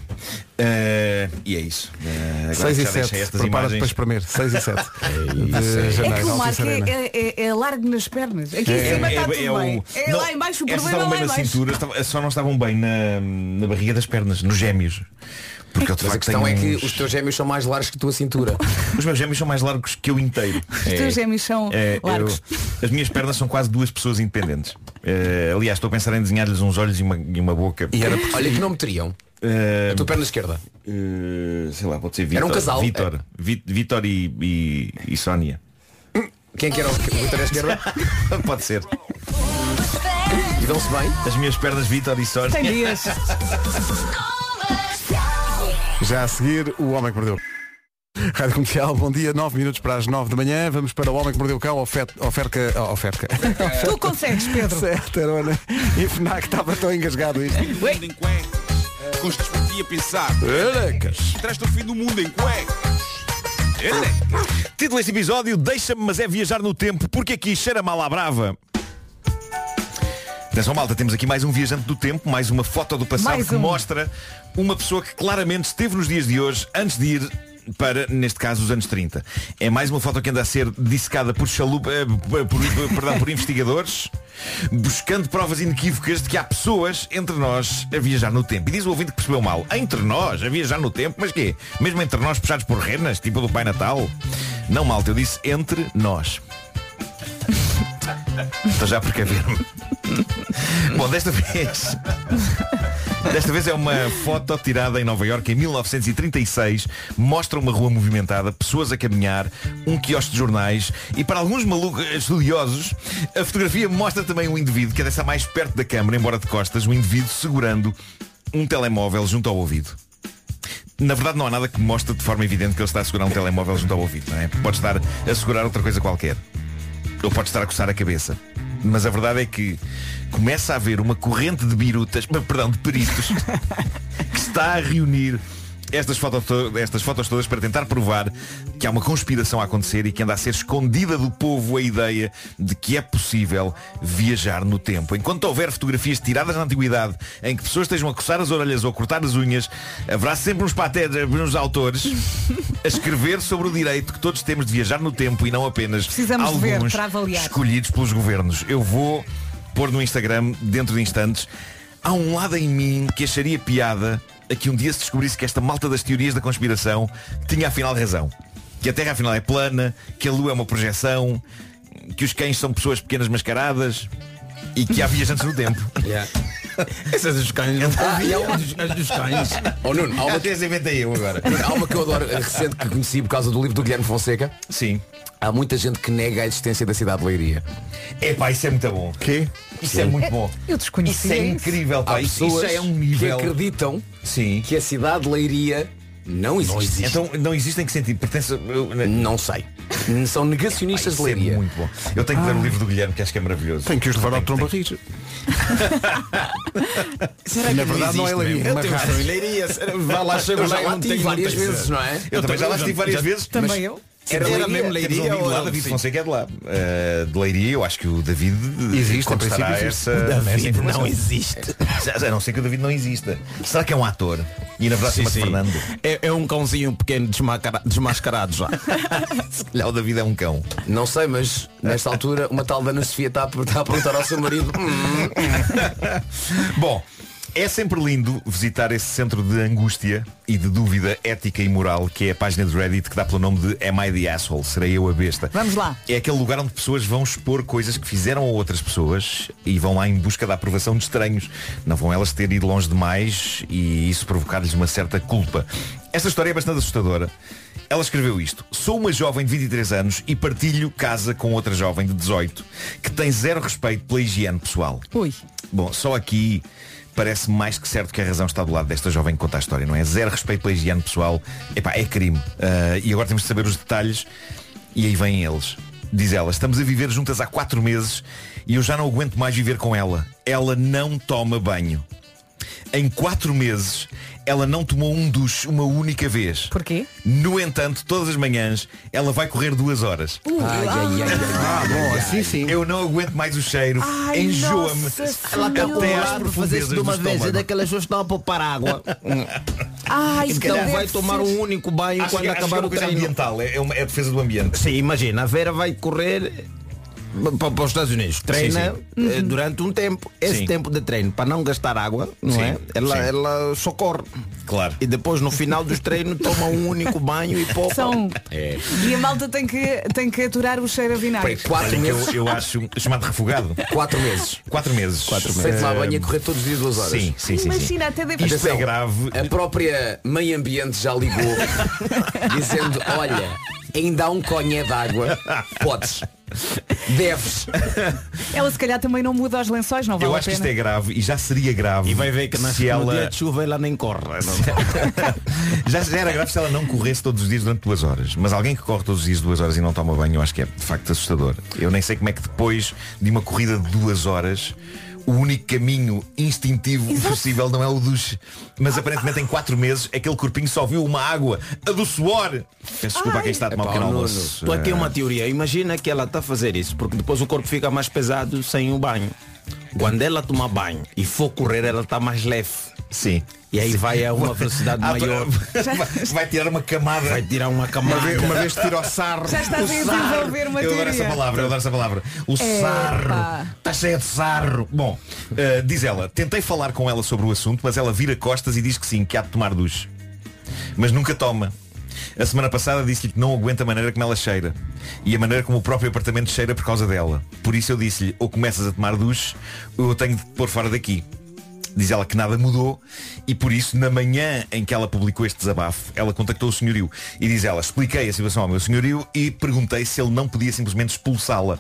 Eh, e é isso. Eh, agora 6 que e já deixei 7. estas Prepara-te imagens. para espremer. 6 e 7. de É janeiro. que o Marco é, é, é- é largo nas pernas. Aqui em cima está tudo bem. É não, lá em baixo, o estas problema é estavam lá bem na baixo. cintura, estava- só não estavam bem na, na barriga das pernas, nos gêmeos. Porque eu de Mas a facto questão é tenho que uns- os teus gêmeos são mais largos que a tua cintura. Os meus gêmeos são mais largos que eu inteiro. Os teus gêmeos são É, eu- largos. as minhas pernas são quase duas pessoas independentes. Eh, aliás, estou a pensar em desenhar-lhes uns olhos e uma, e uma boca. E era Olha que nome teriam. Eh, A tua perna esquerda. eh, sei lá, pode ser Vitor. Era um casal. Vitor, Vi- Vitor e, e, e Sónia. Quem que era o o Vitor à esquerda? pode ser. E dão-se bem? As minhas pernas Vitor e Sónia. Tem dias. Já a seguir, o Homem que Mordeu. Rádio Comercial, bom dia, 9 minutos para as 9 da manhã. Vamos para o Homem que Mordeu o Cão, oferta, oferta, oferta. Tu consegues, Pedro. Certo, Arona. E FNAC estava tão engasgado isto. mundo em cuecas. Custas por ti a pensar. Elecas. Traz-te o fim do mundo em cuecas. Título deste episódio, deixa-me, mas é viajar no tempo, porque aqui cheira mal à brava. Atenção malta, temos aqui mais um viajante do tempo, mais uma foto do passado Mais que um. mostra uma pessoa que claramente esteve nos dias de hoje antes de ir para, neste caso, os anos 30. É mais uma foto que anda a ser dissecada por, chalupa, eh, por, por- perdão, por investigadores, buscando provas inequívocas de que há pessoas entre nós a viajar no tempo. E diz o ouvinte que percebeu mal. Entre nós, a viajar no tempo? Mas quê? Mesmo entre nós puxados por renas, tipo do Pai Natal? Não, malta, eu disse entre nós. Estou já a precaver-me. Bom, desta vez. Desta vez é uma foto tirada em Nova Iorque em 1936. Mostra uma rua movimentada, pessoas a caminhar, um quiosque de jornais e para alguns malucos estudiosos, a fotografia mostra também um indivíduo que é dessa mais perto da câmara, embora de costas, um indivíduo segurando um telemóvel junto ao ouvido. Na verdade não há nada que mostre de forma evidente que ele está a segurar um telemóvel junto ao ouvido, não é? Pode estar a segurar outra coisa qualquer. Ou pode estar a coçar a cabeça. Mas a verdade é que começa a haver uma corrente de birutas, perdão, de peritos, que está a reunir estas fotos, to- estas fotos todas para tentar provar que há uma conspiração a acontecer e que anda a ser escondida do povo a ideia de que é possível viajar no tempo. Enquanto houver fotografias tiradas na antiguidade em que pessoas estejam a coçar as orelhas ou a cortar as unhas, haverá sempre uns patetas, uns autores a escrever sobre o direito que todos temos de viajar no tempo e não apenas Precisamos alguns escolhidos pelos governos. Eu vou pôr no Instagram, dentro de instantes, há um lado em mim que acharia piada a que um dia se descobrisse que esta malta das teorias da conspiração tinha afinal razão. Que a Terra afinal é plana, que a Lua é uma projeção, que os cães são pessoas pequenas mascaradas e que há viajantes no tempo. Yeah. Essas dos cães. Ah, e há um dos, as dos cães. Oh Nuno, há uma, eu agora. há uma que eu adoro, recente que conheci por causa do livro do Guilherme Fonseca. Sim. Há muita gente que nega a existência da cidade de Leiria. Epá, isso é muito bom. Quê? Isso é muito bom. Eu Isso desconhecia é isso. incrível, pá. Há Isso, isso pessoas já é um que nível. acreditam Sim. que a cidade de Leiria não existe. Então não existe em que sentido? Pertence. eu- Não sei. São negacionistas de é Leiria. muito bom. Eu tenho que ler o livro do Guilherme, que acho que é maravilhoso. Tem que os levar ao trombarris. Será Na verdade não é existe Leiria, Eu tenho em Leiria. Vai lá, chega Eu já lá, lá não tive tenho várias muita vezes, não é? Eu também já lá estive várias vezes. Também eu. Era, Leiria? mesmo Temos um Leiria amigo ou lá, era David assim? Fonseca é de lá. Uh, de Leiria, eu acho que o David Existe, em contestará princípio existe. essa, Não, essa informação. não existe. Já não sei que o David não exista. Será que é um ator? E na verdade Sim, sim. Fernando. É, é um cãozinho pequeno desmascara- desmascarado já. Se calhar o David é um cão. Não sei, mas nesta altura uma tal Dana Sofia está a, está a perguntar ao seu marido. "Hum, Bom, É sempre lindo visitar esse centro de angústia e de dúvida ética e moral que é a página de Reddit que dá pelo nome de Am I the Asshole? Serei eu a besta? Vamos lá. É aquele lugar onde pessoas vão expor coisas que fizeram a outras pessoas e vão lá em busca da aprovação de estranhos. Não vão elas ter ido longe demais e isso provocar-lhes uma certa culpa. Esta história é bastante assustadora. Ela escreveu isto. Sou uma jovem de 23 anos e partilho casa com outra jovem de 18 que tem zero respeito pela higiene pessoal. Ui. Bom, só aqui parece mais que certo que a razão está do lado desta jovem que conta a história, não é? Zero respeito pela higiene pessoal. Epá, é crime. Ah, e agora temos de saber os detalhes e aí vêm eles. Diz ela, estamos a viver juntas há quatro meses e eu já não aguento mais viver com ela. Ela não toma banho. Em quatro meses, ela não tomou um duche uma única vez. Porquê? No entanto, todas as manhãs, ela vai correr duas horas. Ai, ai, ai, Ah, bom, assim sim. Eu não aguento mais o cheiro. Enjoa-me. Ela está com fazer profundezas isso de uma vez. É daquelas pessoas que estão a poupar água. Ai, Então vai tomar um único banho Acho quando que, é acabar uma o coisa treino. ambiental, é, é uma, é a defesa do ambiente. Sim, imagina, a Vera vai correr para, para os Estados Unidos. Treina Sim, eh, durante um tempo. Esse Sim. tempo de treino, para não gastar água, não Sim, é? Ela, sim. ela socorre. Claro. E depois no final dos treinos toma um único banho e poupa. São. É. E a malta tem que, tem que aturar o cheiro a vinagre. Quatro meses. eu, eu acho chamado refogado. Quatro meses. Quatro meses. Quatro Sem tomar banho a correr todos os dias duas horas. Sim, sim, sim. sim. Imagina, até deve Isto é grave. A própria meio ambiente já ligou dizendo, olha, ainda há um conhé d'água, podes. Deves. Ela se calhar também não muda os lençóis, não vale Eu a acho que isto é grave e já seria grave. E vai ver que nas, se no ela dia de chuva ela nem corre. já, já era grave se ela não corresse todos os dias durante duas horas. Mas alguém que corre todos os dias duas horas e não toma banho, eu acho que é de facto assustador. Eu nem sei como é que depois de uma corrida de duas horas o único caminho instintivo possível não é o duche. Mas aparentemente em quatro meses aquele corpinho só viu uma água, a do suor. Peço desculpa a quem está a tomar um Epá, pequeno almoço. Estou aqui uma teoria. Imagina que ela está a fazer isso, porque depois o corpo fica mais pesado sem o banho. Quando ela tomar banho e for correr, ela está mais leve. Sim. E aí vai a uma velocidade Ah, maior. vai, vai tirar uma camada. Vai tirar uma Uma camada. vez, uma vez tira o sarro. Já estás a desenvolver uma Eu adoro essa palavra, eu adoro essa palavra. O Epá. sarro. Está cheia de sarro. Bom, eh, diz ela, tentei falar com ela sobre o assunto, mas ela vira costas e diz que sim, que há de tomar duche. Mas nunca toma. A semana passada disse-lhe que não aguenta a maneira como ela cheira. E a maneira como o próprio apartamento cheira por causa dela. Por isso eu disse-lhe, ou começas a tomar duche, ou eu tenho de te pôr fora daqui. Diz ela que nada mudou e por isso na manhã em que ela publicou este desabafo, ela contactou o senhorio e diz ela, expliquei a situação ao meu senhorio e perguntei se ele não podia simplesmente expulsá-la.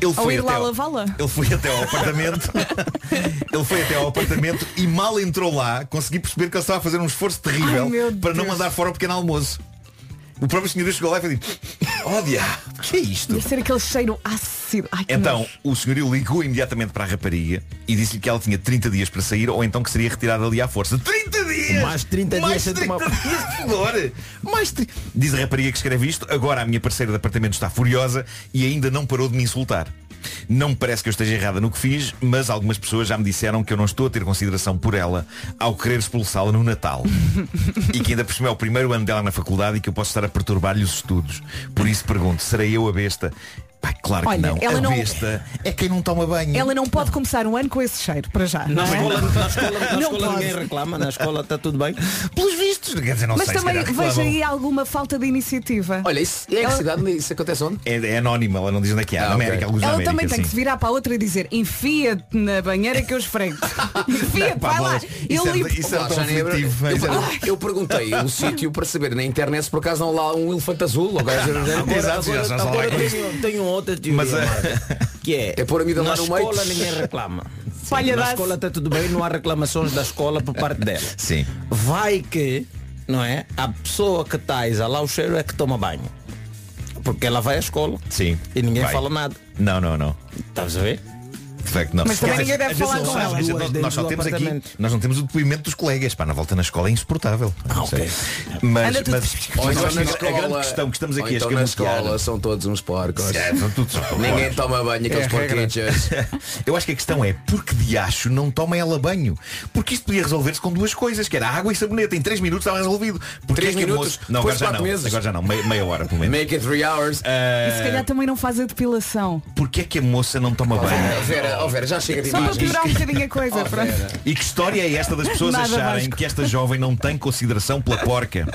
Ele foi ir até lá ao- lavá-la. Ele foi até ao apartamento. ele foi até ao apartamento e mal entrou lá, consegui perceber que ele estava a fazer um esforço terrível Ai, para não mandar fora o pequeno almoço. O próprio senhorio chegou lá e fez assim, oh diabo, o que é isto? Deve ser aquele cheiro ácido. Ai, que Então, nojo. o senhorio ligou imediatamente para a rapariga e disse-lhe que ela tinha 30 dias para sair ou então que seria retirada ali à força. 30 dias! Mais 30 Mais dias sem 30 tomar- dias de fedor! Mais tri- Diz a rapariga que escreve isto, agora a minha parceira de apartamento está furiosa e ainda não parou de me insultar. Não me parece que eu esteja errada no que fiz, mas algumas pessoas já me disseram que eu não estou a ter consideração por ela ao querer expulsá-la no Natal. e que ainda por cima é o primeiro ano dela na faculdade e que eu posso estar a perturbar-lhe os estudos. Por isso pergunto, serei eu a besta? Pá, claro Olha, que não. ela a não- besta é quem não toma banho. Ela não pode começar um ano com esse cheiro, para já. Na não é? escola, na escola, na Não escola pode. ninguém reclama, na escola está tudo bem. Pelos vistos, quer dizer, não Mas sei, se também vejo aí alguma falta de iniciativa. Olha, isso é Ela- cidade isso acontece onde? É, é anónima, ela não diz onde é que é. Ah, na. América, alguns na Ela América, também tem que se virar para a outra e dizer enfia-te na banheira que eu esfrego. Enfia-te, vai lá. Eu é- limpo. isso é tão. Eu, Isso é- eu perguntei o sítio para saber na internet se por acaso não há lá um elefante azul. Exato, já tenho outra teoria, Mas, Marta, que é, É pôr a vida na lá no meio. escola ninguém reclama. Falha na da- escola está tudo bem, não há reclamações da escola por parte dela. Sim. Vai que, não é? A pessoa que está a exalar o cheiro é que toma banho. Porque ela vai à escola Sim. e ninguém Vai. fala nada. Não, não, não. Estás a ver? De facto, não. Mas também ninguém deve falar com ela. Nós, só temos aqui, nós não temos o depoimento dos colegas. Pá, na volta na escola é insuportável. Ah. Mas, então que a grande questão que estamos aqui a então escamotear. escola são todos uns porcos. É, são todos- Ninguém toma banho, aqueles É a regra. porquichas. Eu acho que a questão é porque de acho não toma ela banho? Porque isto podia resolver-se com duas coisas, que era água e sabonete. Em três minutos estava resolvido. Porque é que minutos? moça- Não, agora já não. meses? Agora já não. Meia, meia hora pelo menos. Make it three hours. Ah, E se calhar também não faz a depilação. Porquê é que a moça não toma banho? Vera, oh, Vera, já chega de Só para imagens. piorar um bocadinho a coisa. pronto. E que história é esta das pessoas Nada, acharem Vasco. que esta jovem não tem consideração pela porca?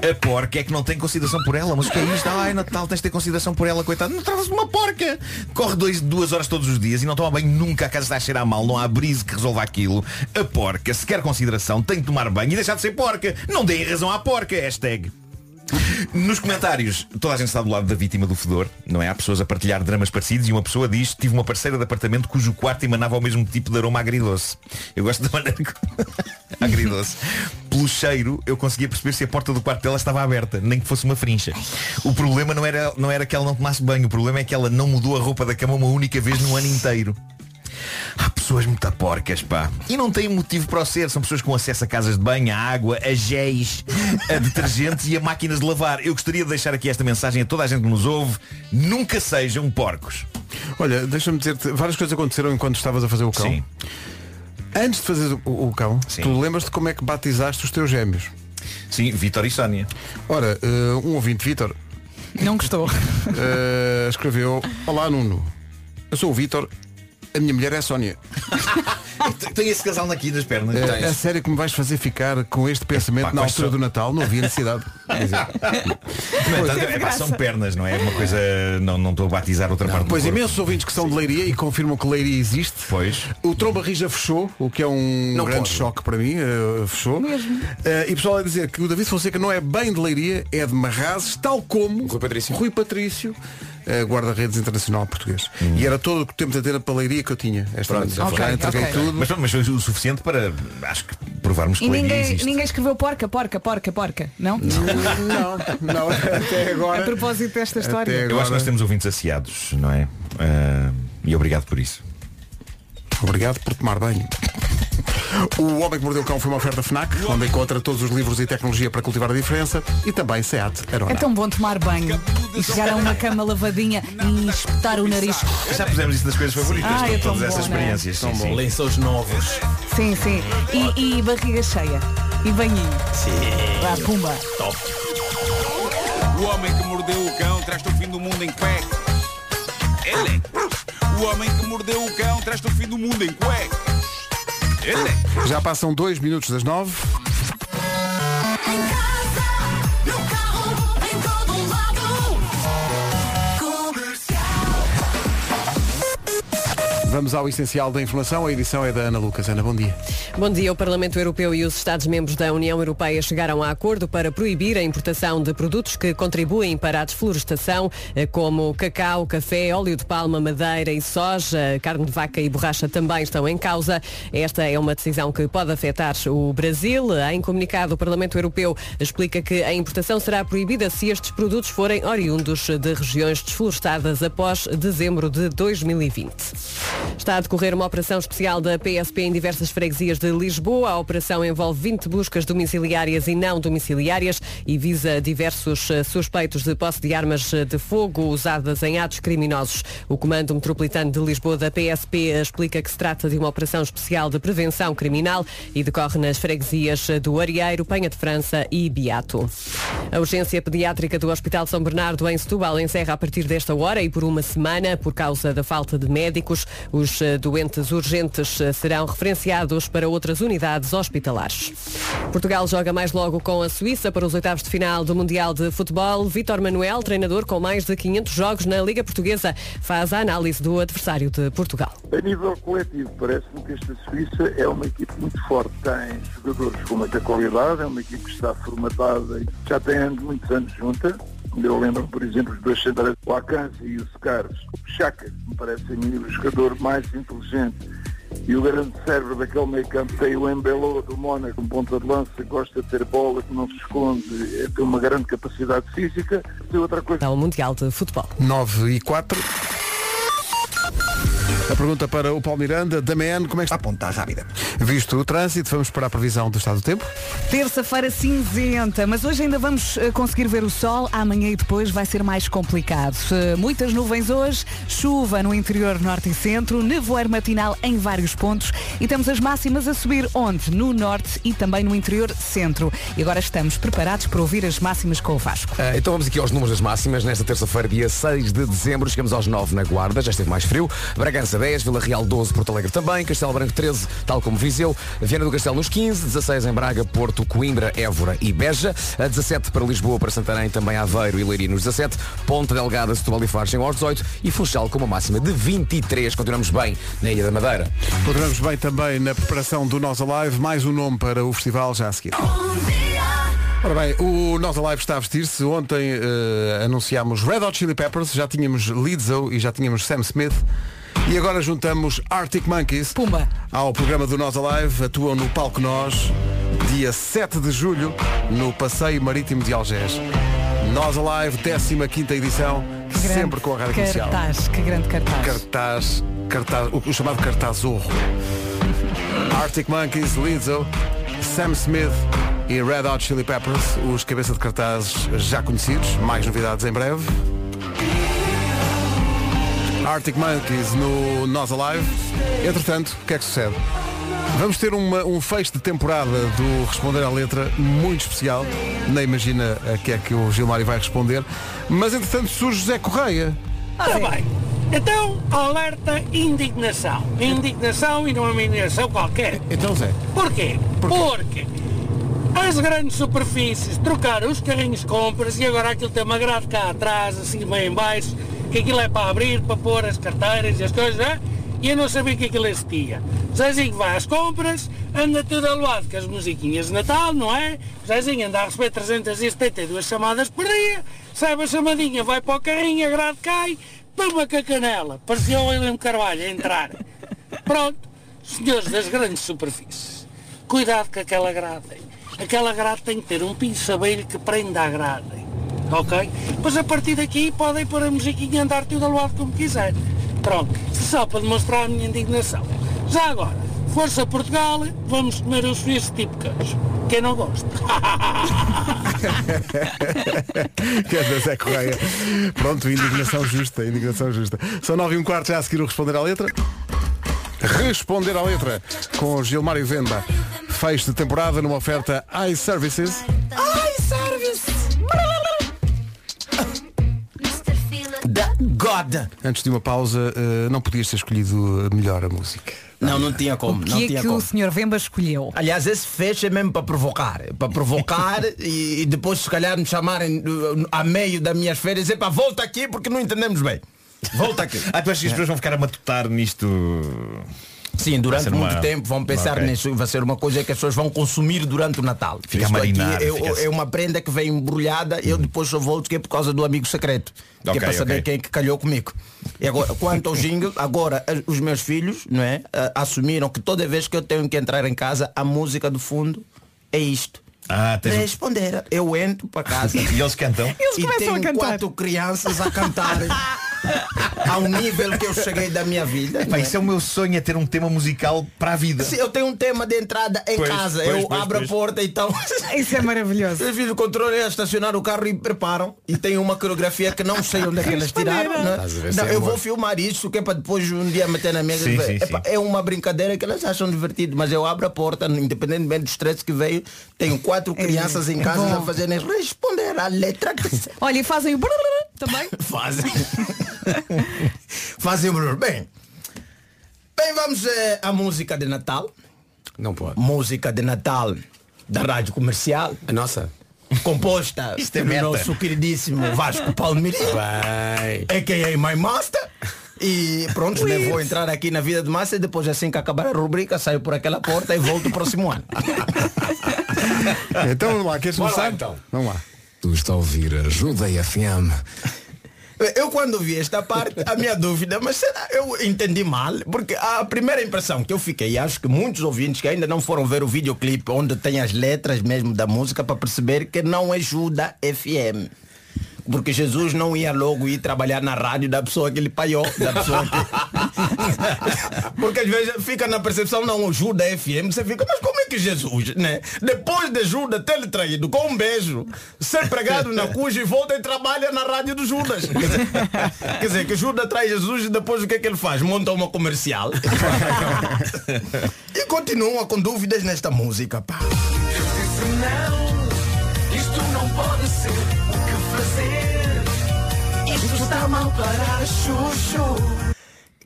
A porca é que não tem consideração por ela. Mas o que é isto? Ai, Natal, tens de ter consideração por ela, coitada. Não trata-se de uma porca. Corre dois, duas horas todos os dias e não toma banho nunca. A casa está a cheirar mal. Não há brise que resolva aquilo. A porca, se quer consideração, tem de tomar banho e deixar de ser porca. Não deem razão à porca. Hashtag. Nos comentários, toda a gente está do lado da vítima do fedor, não é? Há pessoas a partilhar dramas parecidos e uma pessoa diz tive uma parceira de apartamento cujo quarto emanava o mesmo tipo de aroma agridoce. Eu gosto da maneira que... agridoce. Pelo cheiro, eu conseguia perceber se a porta do quarto dela estava aberta, nem que fosse uma frincha. O problema não era, não era que ela não tomasse banho, o problema é que ela não mudou a roupa da cama uma única vez no ano inteiro. Há pessoas muito porcas, pá. E não têm motivo para o ser. São pessoas com acesso a casas de banho, a água, a géis, a detergentes e a máquinas de lavar. Eu gostaria de deixar aqui esta mensagem a toda a gente que nos ouve. Nunca sejam porcos. Olha, deixa-me dizer-te, várias coisas aconteceram enquanto estavas a fazer o cão. Sim. Antes de fazer o, o cão, Sim. tu lembras-te como é que batizaste os teus gêmeos? Sim, Vitor e Sónia. Ora, eh, um ouvinte, Vitor, Não gostou. eh, escreveu Olá Nuno, eu sou o Vitor, a minha mulher é a Sónia. Tem esse casal aqui das pernas. É, a sério que me vais fazer ficar com este pensamento Pá, na altura do Natal? Não havia necessidade. Entanto, é, pá, são pernas, não é? Uma coisa. Não, não estou a batizar outra parte do Pois corpo. imensos ouvintes que são de Leiria e confirmam que Leiria existe. Pois. O Tromba Rija fechou, o que é um Não grande pode. choque para mim, eh, fechou. Eh, e o pessoal a dizer que o David Fonseca não é bem de Leiria, é de Marrazes, tal como Rui Patrício. Rui Patrício, eh, guarda-redes internacional português. E era todo o tempo de antena para Leiria que eu tinha. Esta Pronto, já foi. Já Ok, entreguei ok. tudo. Mas, mas foi o suficiente para, acho que, provarmos que E ninguém, existe. ninguém escreveu porca, porca, porca, porca. Não? Não, não, até A agora. propósito desta história. Até Eu acho que agora- nós temos ouvintes asseados, não é? Ah, e obrigado por isso. Obrigado por tomar banho. O Homem que Mordeu o Cão foi uma oferta FNAC, onde encontra todos os livros e tecnologia para cultivar a diferença e também SEAT Arona. É tão bom tomar banho e chegar a uma cama lavadinha e espetar o nariz. Já pusemos isso nas coisas favoritas, Ai, é tão todas bom, essas não é? experiências. Sim, sim. Lençóis novos. Sim, sim. E, e barriga cheia. E banhinho. Sim. Vá, pumba. Top. O homem que mordeu o cão traz-te o fim do mundo em cuecas. Ele é. O homem que mordeu o cão traz-te o fim do mundo em cuecas. Já passam dois minutos das nove. Vamos ao essencial da informação. A edição é da Ana Lucas. Ana, bom dia. Bom dia. O Parlamento Europeu e os Estados-membros da União Europeia chegaram a acordo para proibir a importação de produtos que contribuem para a desflorestação, eh, como cacau, café, óleo de palma, madeira e soja, carne de vaca e borracha também estão em causa. Esta é uma decisão que pode afetar o Brasil. Em comunicado, o Parlamento Europeu explica que a importação será proibida se estes produtos forem oriundos de regiões desflorestadas após dezembro de 2020. Está a decorrer uma operação especial da PSP em diversas freguesias de Lisboa. A operação envolve 20 buscas domiciliárias e não domiciliárias e visa diversos eh, suspeitos de posse de armas eh, de fogo usadas em atos criminosos. O Comando Metropolitano de Lisboa da PSP explica que se trata de uma operação especial de prevenção criminal e decorre nas freguesias do Arieiro, Penha de França e Beato. A urgência pediátrica do Hospital São Bernardo em Setúbal encerra a partir desta hora e por uma semana por causa da falta de médicos. Os eh, doentes urgentes eh, serão referenciados para outras unidades hospitalares. Portugal joga mais logo com a Suíça para os oitavos de final do Mundial de Futebol. Vítor Manuel, treinador com mais de 500 jogos na Liga Portuguesa, faz a análise do adversário de Portugal. A nível coletivo, parece-me que esta Suíça é uma equipe muito forte. Tem jogadores com muita qualidade, é uma equipe que está formatada e já tem muitos anos junta. Eu lembro, por exemplo, os dois centrais, o Akanji e o Scares. O Chaka, que me parece a mim o jogador mais inteligente e o grande cérebro daquele meio campo tem o Embelô do Mónaco, um ponta de lança, gosta de ter bola, que não se esconde, é, tem uma grande capacidade física. E outra coisa Ao Mundial de Futebol. 9 e 4. A pergunta para o Paulo Miranda, da Man, como é que está? A ponta rápida. Visto o trânsito, vamos para a previsão do estado do tempo. Terça-feira cinzenta, mas hoje ainda vamos eh, conseguir ver o sol. Amanhã e depois vai ser mais complicado. Eh, Muitas nuvens hoje, chuva no interior norte e centro, nevoeiro matinal em vários pontos e temos as máximas a subir onde? No norte e também no interior centro. E agora estamos preparados para ouvir as máximas com o Vasco. Ah, então vamos aqui aos números das máximas. Nesta terça-feira, dia 6 de dezembro, chegamos aos 9 na Guarda, já esteve mais frio. Bragança Bragança 10, Vila Real 12, Porto Alegre também, Castelo Branco 13, tal como Viseu, Viana do Castelo nos 15, 16 em Braga, Porto, Coimbra, Évora e Beja, a 17 para Lisboa, para Santarém, também Aveiro e Leiria nos 17, Ponta Delgada, Setúbal e Faro aos 18 e Funchal com uma máxima de 23. Continuamos bem na Ilha da Madeira. Continuamos bem também na preparação do Nós Alive, mais um nome para o festival já a seguir. Ora bem, o Nós Alive está a vestir-se. Ontem eh, anunciámos Red Hot Chili Peppers, já tínhamos Lizzo e já tínhamos Sam Smith. E agora juntamos Arctic Monkeys Pumba. ao programa do Nós Alive. Atuam no Palco Nós, dia 7 de julho, no Passeio Marítimo de Algés. Nós Alive, 15ª edição, sempre com a rádio comercial. cartaz, que grande cartaz. Cartaz, cartaz, o, o chamado cartaz Zorro. Arctic Monkeys, Lizzo, Sam Smith e Red Hot Chili Peppers, os cabeça de cartazes já conhecidos, mais novidades em breve. Arctic Monkeys no Nós Alive. Entretanto, o que é que sucede? Vamos ter uma- um fecho de temporada do Responder à Letra muito especial. Nem imagina a que é que o Gilmário vai responder. Mas entretanto surge José Correia. Ora bem, então alerta indignação. Indignação e não é uma indignação qualquer. Então Zé. Porquê? Porque as grandes superfícies trocaram os carrinhos de compras e agora aquilo tem uma grade cá atrás, assim bem em baixo, que aquilo é para abrir, para pôr as carteiras e as coisas, é? e eu não sabia que aquilo existia. Zezinho vai às compras, anda tudo aluado com as musiquinhas de Natal, não é? Zezinho anda a receber 372 chamadas por dia, sai a chamadinha, vai para o carrinho, a grade cai, toma com a canela, parecia o William Carvalho a entrar. Pronto, senhores das grandes superfícies, cuidado com aquela grade. Aquela grade tem que ter um pinçabelho que prenda a grade. Ok? Pois a partir daqui podem pôr a musiquinha e andar tudo ao lado como quiser. Pronto, só para demonstrar a minha indignação. Já agora, força Portugal, vamos comer os suíços típicos. Quem não gosta? que é Zé Correia. Pronto, indignação justa, indignação justa. São 9 e um quarto já a seguir o Responder à Letra. Responder à Letra com Gilmário Venda. Fecho de temporada numa oferta iServices. Ai, God! Antes de uma pausa, eh, não podias ter escolhido melhor a música. Não, não tinha como. O não que é tinha que como. o Sr. Vemba escolheu? Aliás, esse fecho é mesmo para provocar. Para provocar e, e depois se calhar me chamarem uh, a meio das minhas férias. É para volta aqui porque não entendemos bem. Volta aqui. Ah, tu achas que as pessoas vão ficar a matutar nisto? Sim, durante muito uma- tempo vão pensar Ok. nisso. Vai ser uma coisa que as pessoas vão consumir durante o Natal. Fica Isto aqui é, fica assim. é uma prenda que vem embrulhada. Eu depois só volto que é por causa do amigo secreto. que Ok, é para saber ok. quem é que calhou comigo. E agora, quanto ao jingle, agora os meus filhos não é, assumiram que toda vez que eu tenho que entrar em casa, a música do fundo é isto. Ah, tens Responder. Eu entro para casa. E eles cantam? Eles e começam a tenho cantar. quatro crianças a cantarem ao nível que eu cheguei da minha vida. Pá, não é? isso é o meu sonho, é ter um tema musical para a vida. Sim, eu tenho um tema de entrada em Pois, casa. pois, eu pois, abro pois. a porta então. Isso é maravilhoso. Eu fiz o controle é estacionar o carro e preparam. E tem uma coreografia que não sei onde é que elas tiraram. né? Não, sim, eu vou filmar isso que é para depois um dia meter na mesa. Sim, sim, Epá, sim. É uma brincadeira que elas acham divertido, mas eu abro a porta, independentemente do stress que veio, tenho quatro crianças em é casa bom. a fazerem responder à letra que Olha, e fazem o também? fazem. fazem o barulho. Bem, bem, vamos eh, à música de Natal. Não pode. Música de Natal da Rádio Comercial. A nossa? Composta Isto é pelo meta. nosso queridíssimo Vasco Palmeirim. Bem. A.K.A. My Master. E pronto, né, vou entrar aqui na vida de massa e depois assim que acabar a rubrica saio por aquela porta e volto o próximo ano. Então vamos lá, queres Bora lá, começar? então. Vamos lá. Tu está a ouvir Ajuda FM. Eu quando vi esta parte, a minha dúvida, mas será eu entendi mal? Porque a primeira impressão que eu fiquei, acho que muitos ouvintes que ainda não foram ver o videoclipe onde tem as letras mesmo da música para perceber que não é Juda FM. Porque Jesus não ia logo ir trabalhar na rádio da pessoa que ele paiou, da pessoa que... Porque às vezes fica na percepção, não, o Juda FM, você fica, mas como é que Jesus, né? Depois de Judas ter lhe traído com um beijo, ser pregado na cuja e volta e trabalha na rádio do Judas. Quer dizer, quer dizer, que Judas trai Jesus e depois o que é que ele faz? Monta uma comercial. e continua com dúvidas nesta música, pá. Isto não pode ser. O está mal para chuchu.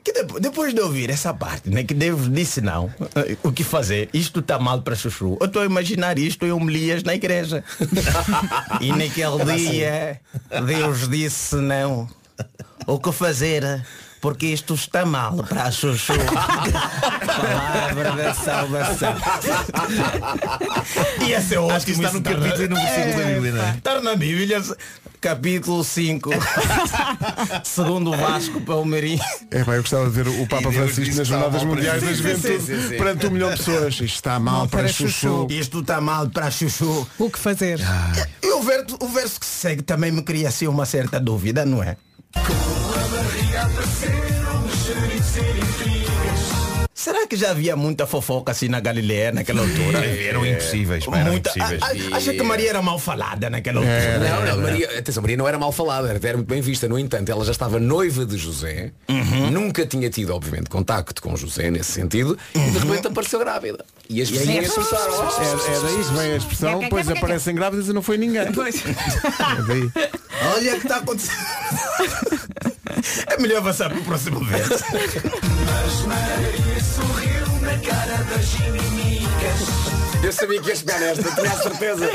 Que depois, depois de ouvir essa parte, né, que Deus disse não, eh, o que fazer? Isto está mal para chuchu. Eu estou a imaginar isto em homilias na igreja. e naquele dia, Deus disse não. O que fazer? Porque isto está mal para a chuchu. Palavra da salvação. Ia ser ótimo. Acho que está no capítulo e no versículo da Bíblia, não é? Está na Bíblia, capítulo 5. Segundo o Vasco Palmeirim. É pá, eu gostava de ver o Papa Francisco nas Jornadas mal para Mundiais da chuchu. Juventude perante um milhão de pessoas. Isto está mal para chuchu. Isto está mal para chuchu. O que fazer? E o verso, o verso que segue também me cria assim uma certa dúvida, não é? Será que já havia muita fofoca assim na Galileia naquela altura? Eram impossíveis, pá, eram Muita- impossíveis. a- a- Acha que Maria era mal falada naquela altura? Não, não, Maria, atenção, Maria não era mal falada, era, era muito bem vista. No entanto, ela já estava noiva de José, nunca tinha tido, obviamente, contacto com José nesse sentido, e de repente apareceu grávida. E as vizinhas começaram. É, é daí que vem a expressão, depois aparecem grávidas e não foi ninguém. É. Olha o que está acontecendo. É melhor passar para o próximo verso. Mas Maria sorriu na cara das inimigas. Eu sabia que ia chegar nesta, tinha a certeza.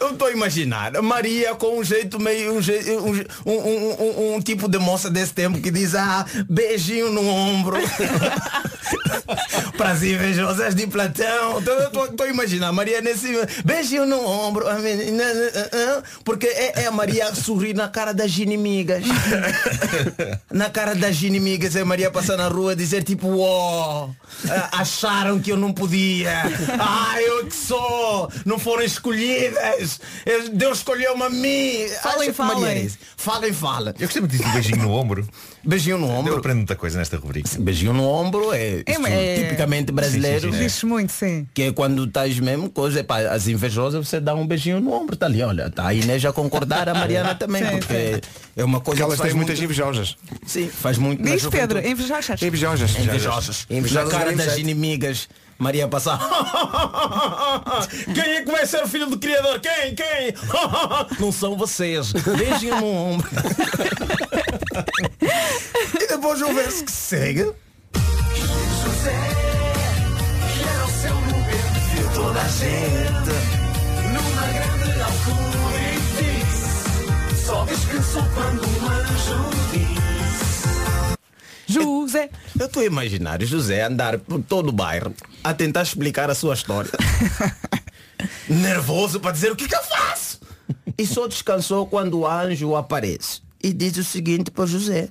Eu estou a imaginar a Maria com um jeito meio um, um, um- um- um tipo de moça desse tempo que diz ah, beijinho no ombro. Para as invejosas de Platão. Estou a imaginar a Maria nesse beijinho no ombro. menina, ah, ah, Porque é, é a Maria sorrir na cara das inimigas. Na cara das inimigas é a Maria passar na rua dizer tipo, oh, acharam que eu não podia. Ah, eu que sou. Não foram escolhidas. Eu- Deus escolheu-me a mim. Falem, falem. Falem, fala. Eu gostei muito disso do beijinho no ombro. Beijinho no Eu ombro. aprendo muita coisa nesta rubrica. Beijinho no ombro é, É, é- tipicamente brasileiro. Sim, sim, sim, Diz muito, sim. Que é quando estás mesmo, coisa, epá, as invejosas, você dá um beijinho no ombro, tá ali, olha, tá a Inês a concordar, a Mariana também, Sim, porque é uma coisa Porque elas têm muitas muito- invejosas. Sim, faz muito Diz. Pedro, invejosas. Invejosas. Invejosas. Invejosas Na cara do mesmo das inimigas. Maria passar. Quem é que vai ser o filho do Criador? Quem? Quem? Não são vocês. Beijinho no ombro. E depois o verso que segue. José era o seu momento, viu toda a gente numa grande altura e disse: Só descansou quando um anjo disse. José. Eu estou a imaginar José andar por todo o bairro a tentar explicar a sua história. Nervoso para dizer o que, que eu faço. E só descansou quando o anjo aparece. E diz o seguinte para José.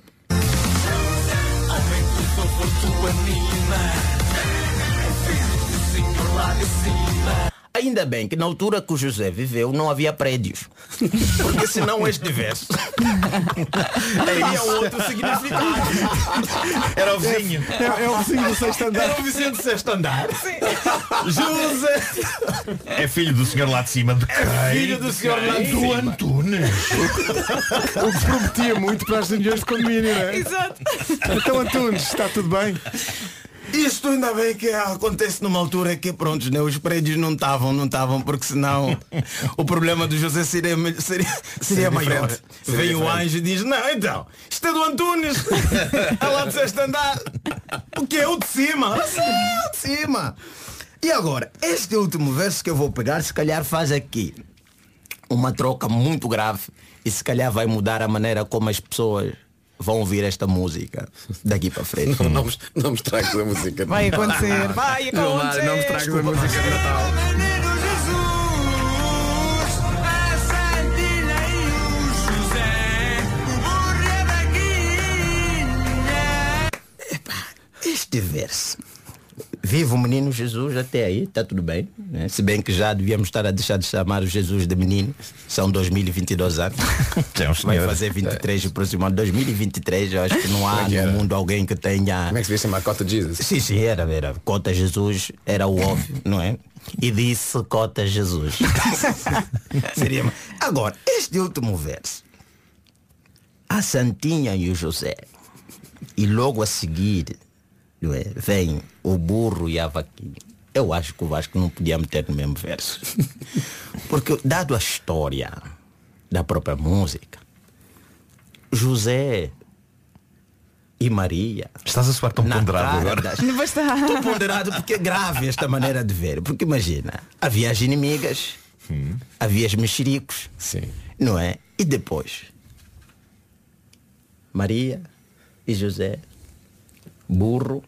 Ainda bem que na altura que o José viveu não havia prédios. Porque senão este verso teria outro significado. Era o vizinho. É, é o vizinho do sexto andar. Era o vizinho do sexto andar. José, É filho do senhor lá de cima. De quem? filho do senhor lá de Do cima. Antunes. O que prometia muito para as reuniões de condomínio, não é? Exato. Então Antunes, está tudo bem? Isto ainda bem que acontece numa altura que pronto, né, os prédios não estavam, não estavam, porque senão o problema do José seria, me- seria, seria maior. Seria Vem o anjo e diz, não, então, isto é do Antunes. É lá de sexto andar. O que é o de cima? Sim, é o de cima. E agora, este último verso que eu vou pegar, se calhar faz aqui uma troca muito grave e se calhar vai mudar a maneira como as pessoas vão ouvir esta música daqui para frente. Não, não, me- não me estragues a música. Vai acontecer, vai Não, não, acontecer. não me estragues a música de Natal. Este verso. Viva o menino Jesus até aí, está tudo bem. né? Se bem que já devíamos estar a deixar de chamar o Jesus de menino. São 2022 anos. É um Vai fazer 23 o próximo ano. 2023, eu acho que não há é no era? mundo alguém que tenha... Como é que se chamar Cota Jesus? Sim, sim, era, era. Cota Jesus era o óbvio, não é? E disse Cota Jesus. Seria... Agora, este último verso. A Santinha e o José. E logo a seguir não é, vem o burro e a vaquinha. Eu acho que o Vasco não podia meter no mesmo verso. Porque, dado a história da própria música, José e Maria. Estás a soar tão ponderado agora. Estou ponderado porque é grave esta maneira de ver. Porque imagina, havia as inimigas, havia os mexericos, Sim. não é? E depois, Maria e José, burro.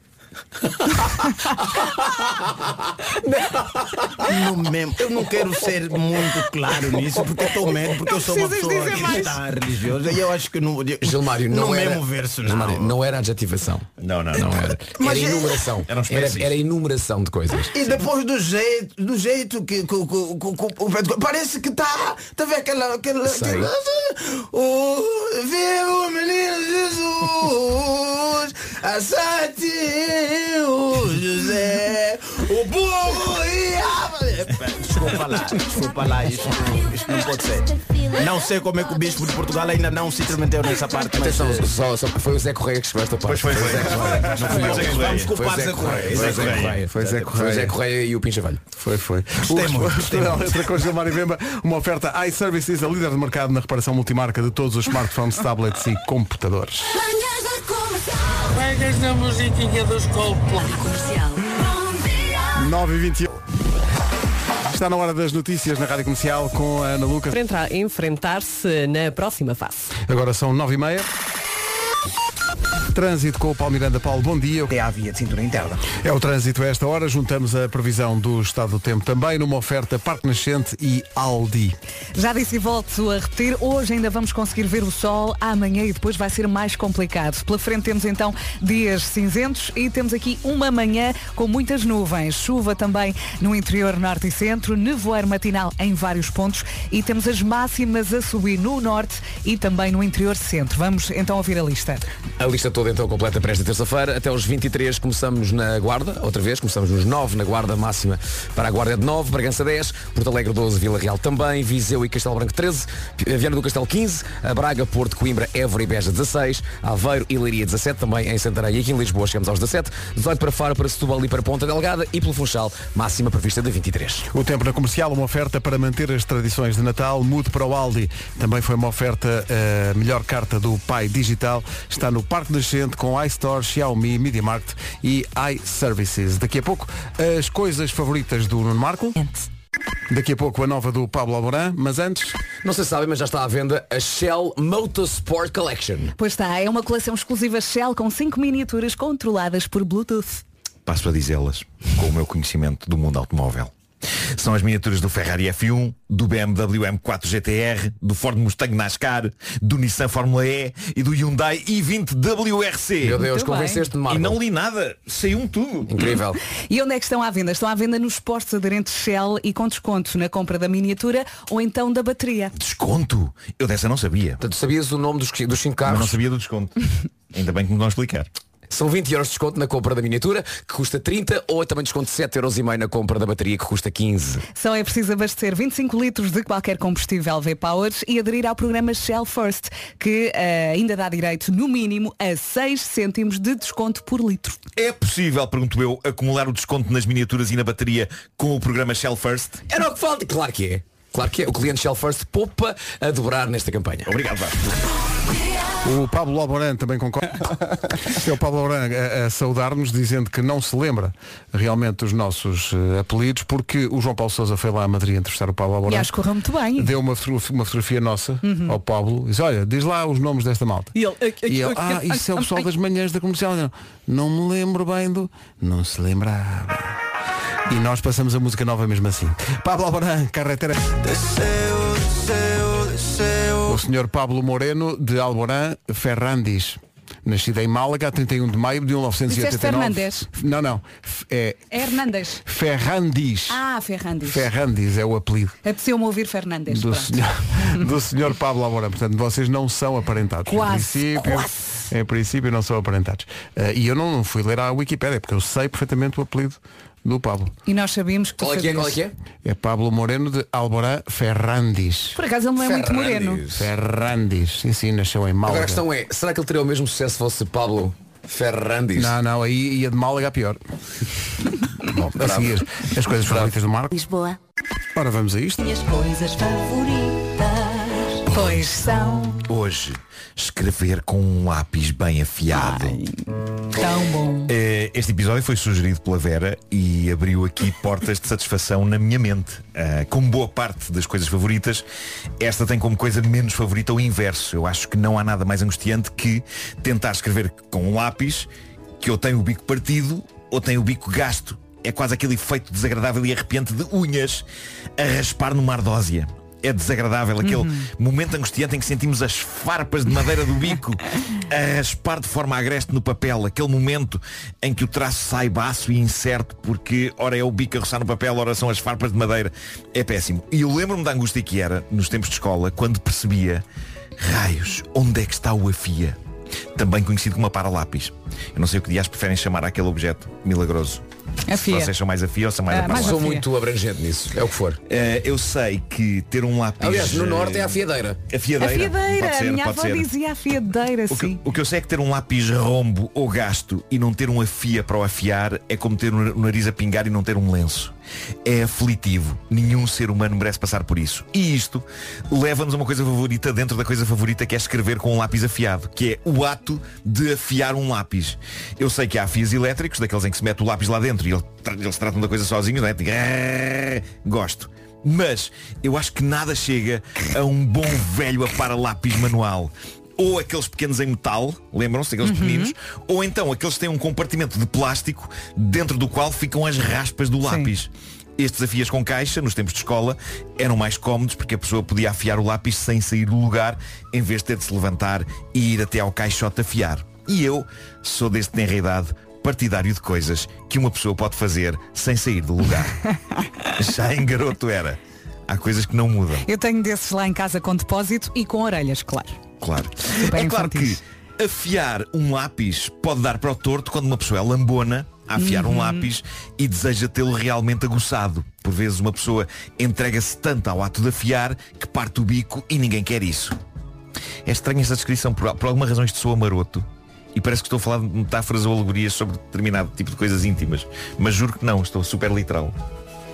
No mesmo, eu não quero ser muito claro nisso porque eu estou medo, porque eu sou uma pessoa que mais. está religiosa e eu acho que não. Gilmário, não no era, mesmo verso, não. Gilmário, não era adjetivação. Não, não, não era. Mas era é- enumeração. Era, espécies. era enumeração de coisas. E depois do jeito, do jeito que, parece que está, tá vendo aquela, aquela, Sei. aquela o viu o menino Jesus, a Santinho José, o burro e a Desculpa lá, desculpa lá, isto, não- isto não pode ser. Não sei como é que o bispo de Portugal ainda não se intrometeu nessa parte, mas Atenção, eh, só, só, foi o Zé Correia que escreveu esta parte. Pois foi, foi. o Zé Correia. Não fui eu. Foi o vamos o culpar Zé Correia. Foi o Zé Correia. Foi Zé Foi o Zé Correia. E o Pincha Velho. Foi, foi. Gostei O-. Letra com Gilmar e Vemba, uma oferta iServices, a líder de mercado na reparação multimarca de todos os smartphones, tablets e computadores. Pegas na musiquinha dos Coldplay. Comercial. Bom dia. 9 e 21 Está na hora das notícias na Rádio Comercial com a Ana Lucas. Para entrar, enfrentar-se na próxima fase. Agora são 9 e meia. Trânsito com o Paulo Miranda. Paulo, bom dia. É a via de cintura interna. É o trânsito a esta hora. Juntamos a previsão do estado do tempo também numa oferta Parque Nascente e Aldi. Já disse e volto a repetir, hoje ainda vamos conseguir ver o sol, amanhã e depois vai ser mais complicado. Pela frente temos então dias cinzentos e temos aqui uma manhã com muitas nuvens. Chuva também no interior norte e centro, nevoeiro matinal em vários pontos e temos as máximas a subir no norte e também no interior centro. Vamos então ouvir a lista. A lista toda então completa para esta terça-feira. Até os 23 começamos na Guarda, outra vez, começamos nos 9 na Guarda máxima para a Guarda de 9, Bragança 10, Porto Alegre 12, Vila Real também, Viseu e Castelo Branco 13, Viana do Castelo 15, a Braga, Porto, Coimbra, Évora e Beja 16, Aveiro e Leiria 17 também em Santarém e aqui em Lisboa chegamos aos 17, 18 para Faro, para Setúbal e para Ponta Delgada e pelo Funchal, máxima prevista de 23. O tempo na comercial, uma oferta para manter as tradições de Natal, mude para o Aldi. Também foi uma oferta, a melhor carta do Pai Digital. Está no Parque Nascente com iStore, Xiaomi, Media Market e iServices. Daqui a pouco, as coisas favoritas do Nuno Marco. Daqui a pouco a nova do Pablo Alborán, mas antes... Não sei se sabem, mas já está à venda a Shell Motorsport Collection. Pois está, é uma coleção exclusiva Shell com cinco miniaturas controladas por Bluetooth. Passo a dizê-las com o meu conhecimento do mundo automóvel. São as miniaturas do Ferrari F1, do BMW M4 GTR, do Ford Mustang NASCAR, do Nissan Fórmula E e do Hyundai i20 WRC. Meu Deus, convenceste-me, E não li nada, saiu-me tudo. Incrível. E onde é que estão à venda? Estão à venda nos postos aderentes Shell e com desconto na compra da miniatura ou então da bateria. Desconto? Eu dessa não sabia. Portanto, sabias o nome dos, dos cinco Mas carros? não sabia do desconto. Ainda bem que me vão explicar. São 20 euros de desconto na compra da miniatura, que custa 30, ou também desconto de 7 euros e meio na compra da bateria, que custa 15. Só é preciso abastecer 25 litros de qualquer combustível V-Power e aderir ao programa Shell First, que eh, ainda dá direito, no mínimo, a 6 cêntimos de desconto por litro. É possível, pergunto eu, acumular o desconto nas miniaturas e na bateria com o programa Shell First? Era o que falta. Claro que é. Claro que é. O cliente Shell First poupa a dobrar nesta campanha. Obrigado, Vasco. O Pablo Alborán também concorda. é o Pablo Alborán a, a saudar-nos, dizendo que não se lembra realmente dos nossos eh, apelidos, porque o João Paulo Sousa foi lá a Madrid entrevistar o Pablo E Alborán. acho que correu muito bem. Deu uma, uma fotografia nossa ao Pablo e disse, olha, diz lá os nomes desta malta. E ele, E ele, ah, isso é o pessoal das manhãs da comercial. Eu, Não me lembro bem do. Não se lembrava. E nós passamos a música nova mesmo assim. Pablo Alborán, carretera. O senhor Pablo Moreno de Alborán Ferrandis. Nascido em Málaga a 31 de maio de 1989. Disseste Fernandes? Não, não. É É Hernandes. Ferrandis. Ah, Ferrandis. Ferrandis é o apelido Apeteceu-me ouvir Fernandes. do senhor, do senhor Pablo Alborán. Portanto, vocês não são aparentados. Quase, em princípio, quase. Em princípio não são aparentados. Ah, e eu não fui ler a Wikipédia, porque eu sei perfeitamente o apelido do Pablo. E nós sabíamos que Qual é que é? Qual é que é? É Pablo Moreno de Alborán Ferrandis. Por acaso ele não é muito moreno. Ferrandis. Sim, sim, nasceu em Málaga. Agora a questão é, será que ele teria o mesmo sucesso se fosse Pablo Ferrandis? Não, não, aí ia de Málaga a pior. Bom, a seguir, as coisas favoritas do Marco. Lisboa. Ora, vamos a isto. Minhas coisas favoritas. Quais são. Hoje, escrever com um lápis bem afiado. Tão bom. Eh, Este episódio foi sugerido pela Vera e abriu aqui portas de satisfação na minha mente. Ah, como boa parte das coisas favoritas, esta tem como coisa menos favorita o inverso. Eu acho que não há nada mais angustiante que tentar escrever com um lápis que ou tem o bico partido ou tem o bico gasto. É quase aquele efeito desagradável e arrepiante de unhas a raspar numa ardósia. É desagradável aquele momento angustiante em que sentimos as farpas de madeira do bico a raspar de forma agreste no papel. Aquele momento em que o traço sai baço e incerto porque ora é o bico a roçar no papel, ora são as farpas de madeira. É péssimo. E eu lembro-me da angústia que era, nos tempos de escola, quando percebia raios, onde é que está o afia? Também conhecido como a para-lápis. Eu não sei o que dias preferem chamar aquele objeto milagroso. Afia. Se vocês são mais afia ou são mais Ah, a mais. Sou muito abrangente nisso, é o que for. Eh, eu sei que ter um lápis. Aliás, no eh, norte é a fiadeira. Afiadeira. Afiadeira, Pode ser, a minha pode avó ser. dizia afiadeira, O sim. que, o que eu sei é que ter um lápis rombo ou gasto e não ter um afia para o afiar é como ter um nariz a pingar e não ter um lenço. É aflitivo. Nenhum ser humano merece passar por isso. E isto leva-nos a uma coisa favorita dentro da coisa favorita que é escrever com um lápis afiado, que é o ato de afiar um lápis. Eu sei que há afios elétricos, daqueles em que se mete o lápis lá dentro e ele- eles tratam da coisa sozinhos, não é? Gosto. Mas eu acho que nada chega a um bom velho a para lápis manual ou aqueles pequenos em metal, lembram-se, aqueles pequeninos, ou então aqueles que têm um compartimento de plástico dentro do qual ficam as raspas do lápis. Estes afias com caixa, nos tempos de escola, eram mais cómodos porque a pessoa podia afiar o lápis sem sair do lugar, em vez de ter de se levantar e ir até ao caixote afiar. E eu sou deste tenra idade partidário de coisas que uma pessoa pode fazer sem sair do lugar. Já em garoto era. Há coisas que não mudam. Eu tenho desses lá em casa com depósito e com orelhas, claro. Claro. Super é claro que afiar um lápis pode dar para o torto quando uma pessoa é lambona a afiar Uhum. um lápis e deseja tê-lo realmente aguçado. Por vezes uma pessoa entrega-se tanto ao ato de afiar que parte o bico e ninguém quer isso. É estranha esta descrição, por, por alguma razão isto soa maroto. E parece que estou a falar de metáforas ou alegorias sobre determinado tipo de coisas íntimas. Mas juro que não, estou super literal.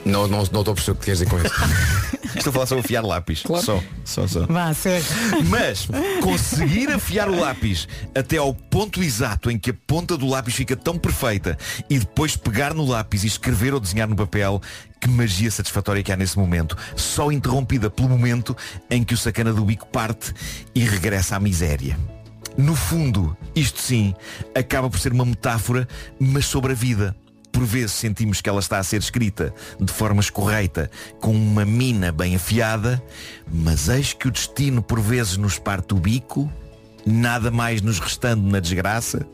Não, não, não estou a perceber o que queres dizer com isso. Estou a falar sobre afiar lápis. Só, só, só. Vá, sério. Mas conseguir afiar o lápis até ao ponto exato em que a ponta do lápis fica tão perfeita e depois pegar no lápis e escrever ou desenhar no papel, que magia satisfatória que há nesse momento, só interrompida pelo momento em que o sacana do bico parte e regressa à miséria. No fundo, isto sim, acaba por ser uma metáfora, mas sobre a vida. Por vezes sentimos que ela está a ser escrita de forma escorreita, com uma mina bem afiada, mas eis que o destino por vezes nos parte o bico, nada mais nos restando na desgraça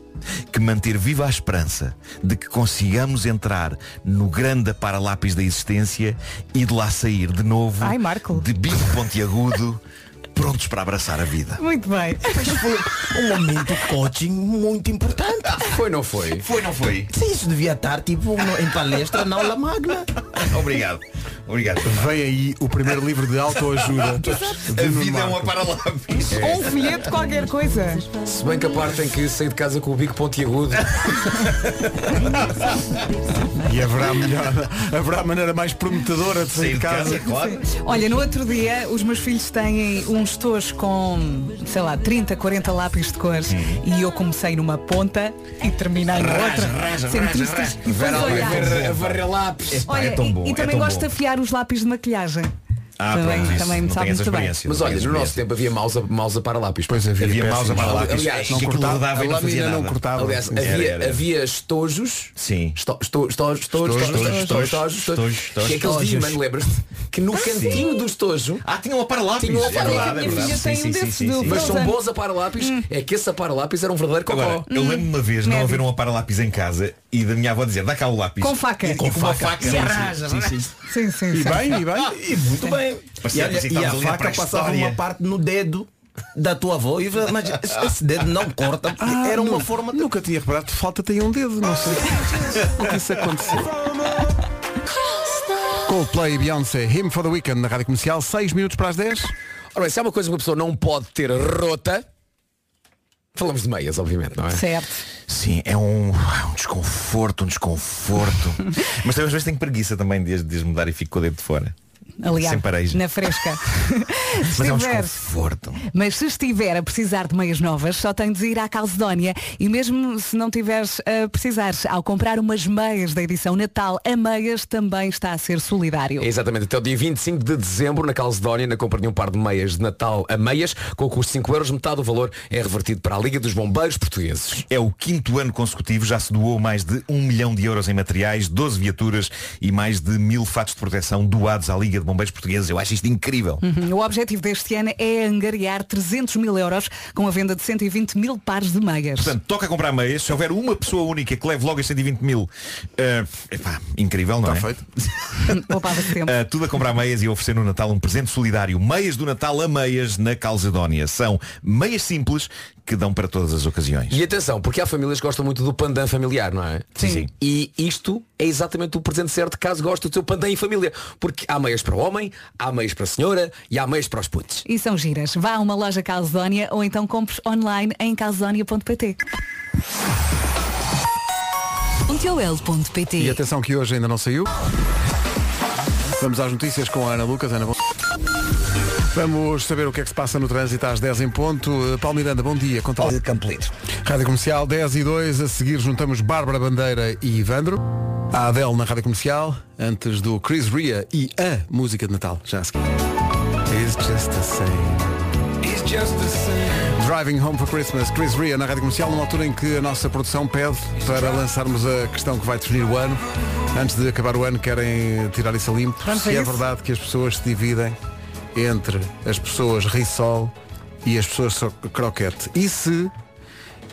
que manter viva a esperança de que consigamos entrar no grande para-lápis da existência e de lá sair de novo Ai, Marco. de bico pontiagudo, prontos para abraçar a vida. Muito bem. Um momento coaching muito importante. Foi, não foi? Foi, não foi? Sim, isso devia estar tipo em palestra na aula magna. Obrigado. Obrigado. Vem aí o primeiro livro de autoajuda. A vida é uma para-lápis. Ou um folheto, qualquer coisa. Se bem que a parte em que saí de casa com o bico pontiagudo. E haverá, melhor, haverá maneira mais prometedora de sair de casa. claro. Olha, no outro dia os meus filhos têm uns com, sei lá, 30, 40 lápis de cores e eu comecei numa ponta e terminei na outra. raja, Sempre. E Vera olhar. varrer- lápis. Olha, é tão e- bom, e, é também tão gosto de bom. afiar os lápis de maquilhagem. Ah, também pronto, também me sabe muito bem. Mas olha, no nosso tempo havia mouse a, mouse a para lápis. Pois havia, Havia mouse a para-lápis. Aliás, não cortava, e a não fazia lâmina não cortava. Aliás, havia, Era, era. havia estojos. Sim. Esto- esto- estojos, estojos, Estojos, estojos, estojos, estojos, estojos, estojos, estojos, Que é aqueles dias, lembras-te? Que no cantinho do estojo Ah, tinha uma para-lápis. Tinha uma É é Sim, um sim, desses sim, do sim. Mas são bons a para-lápis. É que esse a para-lápis era um verdadeiro cocó. Eu lembro uma vez não Médio. haver uma para-lápis em casa e da minha avó dizer, dá cá o lápis. Com faca. Com, uma faca. E sim, sim, sim, sim. Sim, sim, E bem, e bem. E muito bem. Parecia- e, que e a faca passava pré-história. uma parte no dedo da tua avó e mas esse- dedo não corta. porque Ah, era uma nu- forma de... Nunca tinha reparado, falta tem um dedo, não sei. o que isso aconteceu? Coldplay e Beyoncé, Him for the Weekend na Rádio Comercial, 6 minutos para as 10. Ora bem, se há uma coisa que uma pessoa não pode ter rota, falamos de meias, obviamente, não é? Certo. Sim, é um, é um desconforto, um desconforto. Mas também às vezes tenho preguiça também de, de mudar e fico com o dedo de fora. Aliás, na fresca. Se Mas é um estiver- desconforto. Mas se estiver a precisar de meias novas, só tem de ir à Calcedónia. E mesmo se não tiveres a precisar, ao comprar umas meias da edição Natal, a meias também está a ser solidário. É Exatamente, até o dia 25 de dezembro na Calcedónia, na compra de um par de meias de Natal a meias, com o custo de 5 euros, metade do valor é revertido para a Liga dos Bombeiros Portugueses. É o quinto ano consecutivo, já se doou mais de um milhão de euros em materiais, 12 viaturas e mais de mil fatos de proteção doados à Liga de Bombeiros Portugueses. Eu acho isto incrível. Uhum. O objetivo deste ano é angariar 300 mil euros com a venda de 120 mil pares de meias. Portanto, toca comprar meias. Se houver uma pessoa única que leve logo as 120 mil, eh, epá, incrível, não é? feito. Poupava-se tempo. Uh, tudo a comprar meias e oferecer no Natal um presente solidário. Meias do Natal a meias na Calcedónia. São meias simples que dão para todas as ocasiões. E atenção, porque há famílias que gostam muito do pandan familiar, não é? Sim, sim. E isto é exatamente o presente certo caso goste do seu pandan em família. Porque há meias para o homem, há meias para a senhora e há meias para os putos. E são giras. Vá a uma loja Calzónia ou então compres online em calzónia.pt. E E atenção que hoje ainda não saiu. Vamos às notícias com a Ana Lucas. Ana, bom... Vamos saber o que é que se passa no trânsito às 10 em ponto. Uh, Paulo Miranda, bom dia. Conta lá. Rádio Comercial 10 e 2. A seguir juntamos Bárbara Bandeira e Ivandro. A Adele na Rádio Comercial, antes do Chris Ria e a música de Natal. Já a seguir. It's just the same. It's just the same. Driving Home for Christmas, Chris Ria na Rádio Comercial, numa altura em que a nossa produção pede para lançarmos a questão que vai definir o ano. Antes de acabar o ano querem tirar isso a limpo. Se é isso? verdade que as pessoas se dividem entre as pessoas risol e as pessoas so- croquete. E se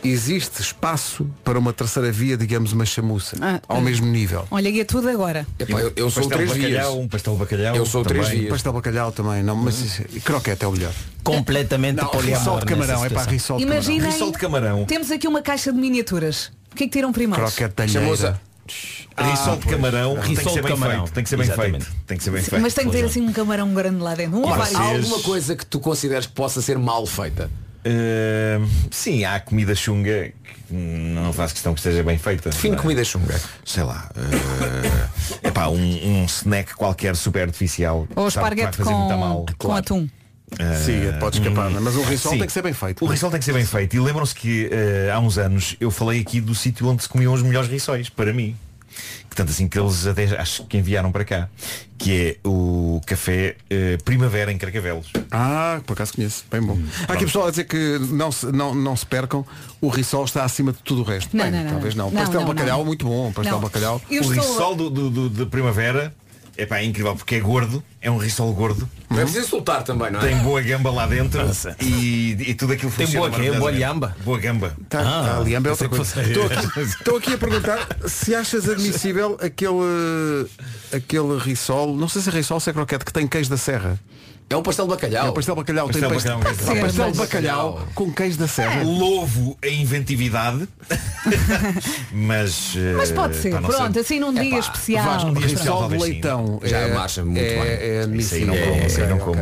existe espaço para uma terceira via, digamos uma chamuça, Ah, ao ah. mesmo nível. Olha, e é tudo agora. Epá, eu, eu sou três bacalhau, um pastel bacalhau. Eu sou três vias. Pastel bacalhau também, não, mas e croquete é o melhor. Completamente Não, poliamor risol de camarão, é para risol de camarão. Imaginem, Risol de camarão. temos aqui uma caixa de miniaturas. O que é que tiram primeiro? Croquete da Chamuça. Alheira. Risol de camarão tem que ser de bem camarão. feito. Tem que ser bem Exatamente. feito. Tem que ser bem feito. Mas tem que ter assim um camarão grande lá dentro. Um ou Ora, vários. há alguma coisa que tu consideres que possa ser mal feita? Uh, sim, há comida chunga que não faço questão que esteja bem feita. Define é? comida chunga. Sei lá. É epá, um, um snack qualquer super artificial. Ou esparguete fazer muito mal. com, com atum. Sim, pode escapar, hum, mas o risol sim. tem que ser bem feito. O risol tem que ser bem feito. E lembram-se que eh, há uns anos eu falei aqui do sítio onde se comiam os melhores rissóis, para mim. Que tanto assim que eles até acho que enviaram para cá. Que é o café eh, Primavera em Carcavelos. Ah, por acaso conheço, bem bom. Há aqui pessoal a dizer que não se, não, não se percam, o risol está acima de tudo o resto. Não, Bem, não, não. talvez não. Não, pastel não, bacalhau não. muito bom, pastel bacalhau. Eu o estou- risol do, do, do- de Primavera é pá, é incrível porque é gordo, é um risol gordo. Não é preciso insultar também, não é? Tem boa gamba lá dentro e, e tudo aquilo Tem funciona boa quê? Boa maravilhosamente. gamba? Boa gamba. Tá, ah, ali é outra pensei coisa. Estou aqui, estou aqui a perguntar se achas admissível aquele, aquele risol, não sei se é risol ou se é croquete, que tem queijo da serra. É um pastel de bacalhau. É o pastel de bacalhau. Pastel tem de bacalhau, pastel, pastel. pastel de bacalhau com queijo da serra. Louvo a inventividade. mas. eh, Mas pode ser, pá, pronto, assim num dia Epá, especial. Vais num dia especial, leitão. Já é, marcha muito é, bem. É Isso aí admissível. não como, isso aí não como.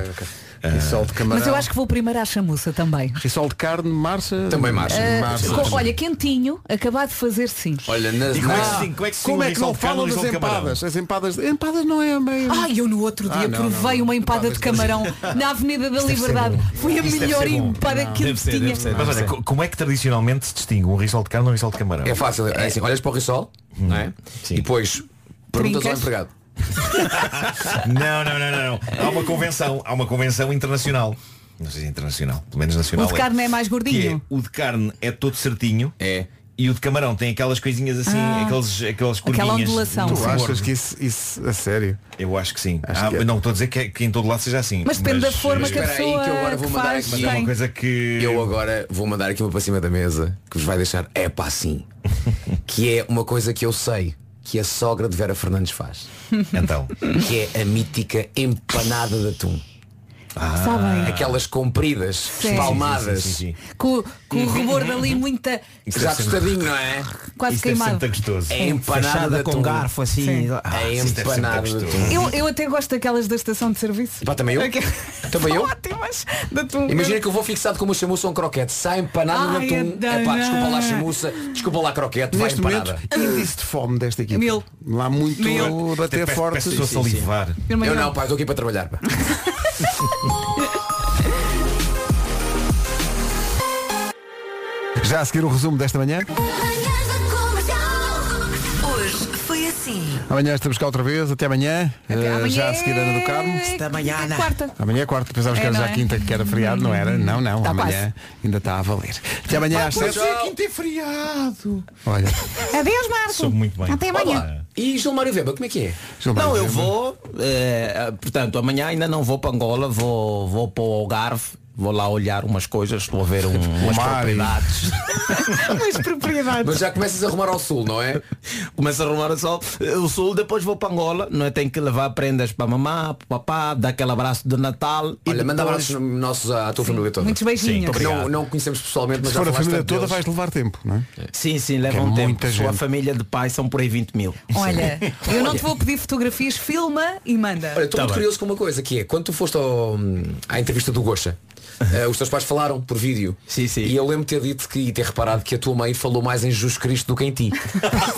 Ok. Risol de camarão. Mas eu acho que vou primeiro à chamuça também. Risol de carne, marcha. Também marcha. Ah, marcha. com- olha, quentinho, acabado de fazer sim. Olha, nas, E como é que nas- se- como é que Como é que não falam das empadas? As empadas. Empadas não é meio. Ai, eu no outro dia Ah, não, provei não. uma empada de camarão na Avenida da Liberdade. Foi a Isso melhor empada que eu ser, tinha. ser. Mas olha, co- como é que tradicionalmente se distingue um risol de carne ou um risol de camarão? É fácil, é assim, olhas para o risol, não é? Sim. E depois perguntas ao empregado. Não, não, não, não, não. Há uma convenção, há uma convenção internacional. Não sei se é internacional, pelo menos nacional. O de carne é mais Que é, gordinho. o de carne é todo certinho. É. E o de camarão tem aquelas coisinhas assim, Ah. aqueles, aquelas Aquela curvinhas. ondulação. no Tu gordo. achas que isso, isso a sério? Eu acho que sim. Acho Ah, que é. Não estou a dizer que, é- que em todo lado seja assim. Mas depende da forma que a espera aí, pessoa que eu agora vou mandar faz aqui. Mas é uma coisa que. Eu agora vou mandar aqui uma para cima da mesa que vos vai deixar é pá assim. que é uma coisa que eu sei que a sogra de Vera Fernandes faz. Então. Que é a mítica empanada de atum. Sabem? Aquelas compridas, Sim. espalmadas. Sim, sim, sim, Com, com o rubor dali muita. Já tostadinho, não é? Quase queimado. É empanada com garfo assim. Sim. Ah, É empanada. Eu, eu até gosto daquelas da estação de serviço. Pá, também eu. Também eu. Ótimas. Imagina que eu vou fixado com uma chamuça ou um croquete. Sai empanada Ai, adoro. É pá, desculpa lá a chamuça, desculpa lá a croquete, vai momento, empanada. índice de fome desta equipa. Mil. Lá muito Mil. bater forte. Eu não, pá, estou aqui para trabalhar. Já a seguir o resumo desta manhã. Hoje foi assim. Amanhã estamos cá outra vez. Até amanhã. Eh, amanhã já a seguir Ana do Carmo. Esta manhã. É quarta. Amanhã é quarta, pensávamos É, que era já é? quinta, que era feriado, não era? Não, não. Tá amanhã ainda está a valer. Até amanhã às sete. quinta é feriado. Olha, Adeus, Marco. Soube muito bem. Até amanhã. Olá. E Gilmário Weber, como é que é? Não, eu vou, eh, portanto, amanhã ainda não vou para Angola, vou, vou para o Algarve, vou lá olhar umas coisas, estou a ver um, umas mar propriedades. Mas propriedades. Mas já começas a arrumar ao sul, não é? Começo a arrumar o sol, eh, o sul, depois vou para Angola, não é? Tenho que levar prendas para mamá, para papá, dar aquele abraço de Natal. e Olha, manda depois- abraços nossos à tua família toda. Muitos beijinhos. Que não, não conhecemos pessoalmente, mas se já for a família toda deles. vais levar tempo, não é? Sim, sim, Que leva é um tempo. muita Sua gente. família de pai são por aí 20 mil. Olha, eu não te vou pedir fotografias, filma e manda. Olha, estou Tá muito bem. curioso com uma coisa, que é quando tu foste ao- à entrevista do Gocha, eh, os teus pais falaram por vídeo. Sim, sim. E eu lembro de ter dito que, e ter reparado que a tua mãe falou mais em Jesus Cristo do que em ti.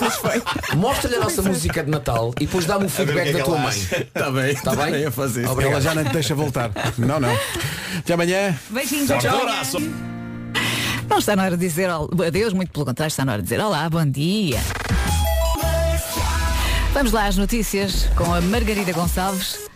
Mostra-lhe a nossa música de Natal e depois dá-me o que feedback é da que tua mãe. Está bem, Está bem? a fazer isso. Ela já não te deixa voltar. Não, não. Até amanhã. Beijinhos. Tchau, tchau. amanhã. Não está na hora de dizer adeus, muito pelo contrário, está na hora de dizer olá, bom dia. Vamos lá às notícias com a Margarida Gonçalves.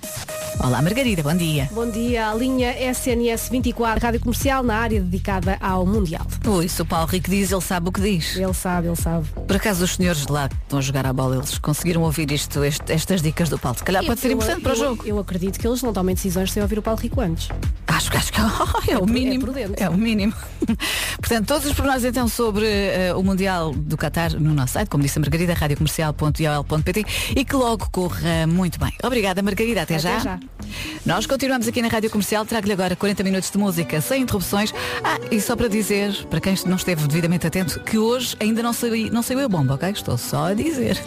Olá Margarida, bom dia. Bom dia, a linha SNS 24, rádio comercial na área dedicada ao Mundial. Ui, se o Paulo Rico diz, ele sabe o que diz. Ele sabe, ele sabe. Por acaso os senhores de lá que estão a jogar à bola, eles conseguiram ouvir isto, este- estas dicas do Paulo. Se calhar pode ser Eu- importante para o eu- jogo. Eu acredito que eles não tomem decisões sem ouvir o Paulo Rico antes. Acho, que- acho que é o É mínimo. prudente. É o mínimo. Portanto, todos os pormenores então sobre eh, o Mundial do Qatar no nosso site, como disse a Margarida, radiocomercial.iol.pt e que logo corra muito bem. Obrigada, Margarida. Até, Até já. já. Nós continuamos aqui na Rádio Comercial. Trago-lhe agora 40 minutos de música sem interrupções. Ah, e só para dizer, para quem não esteve devidamente atento, que hoje ainda não saiu, não saiu a bomba, ok? Estou só a dizer.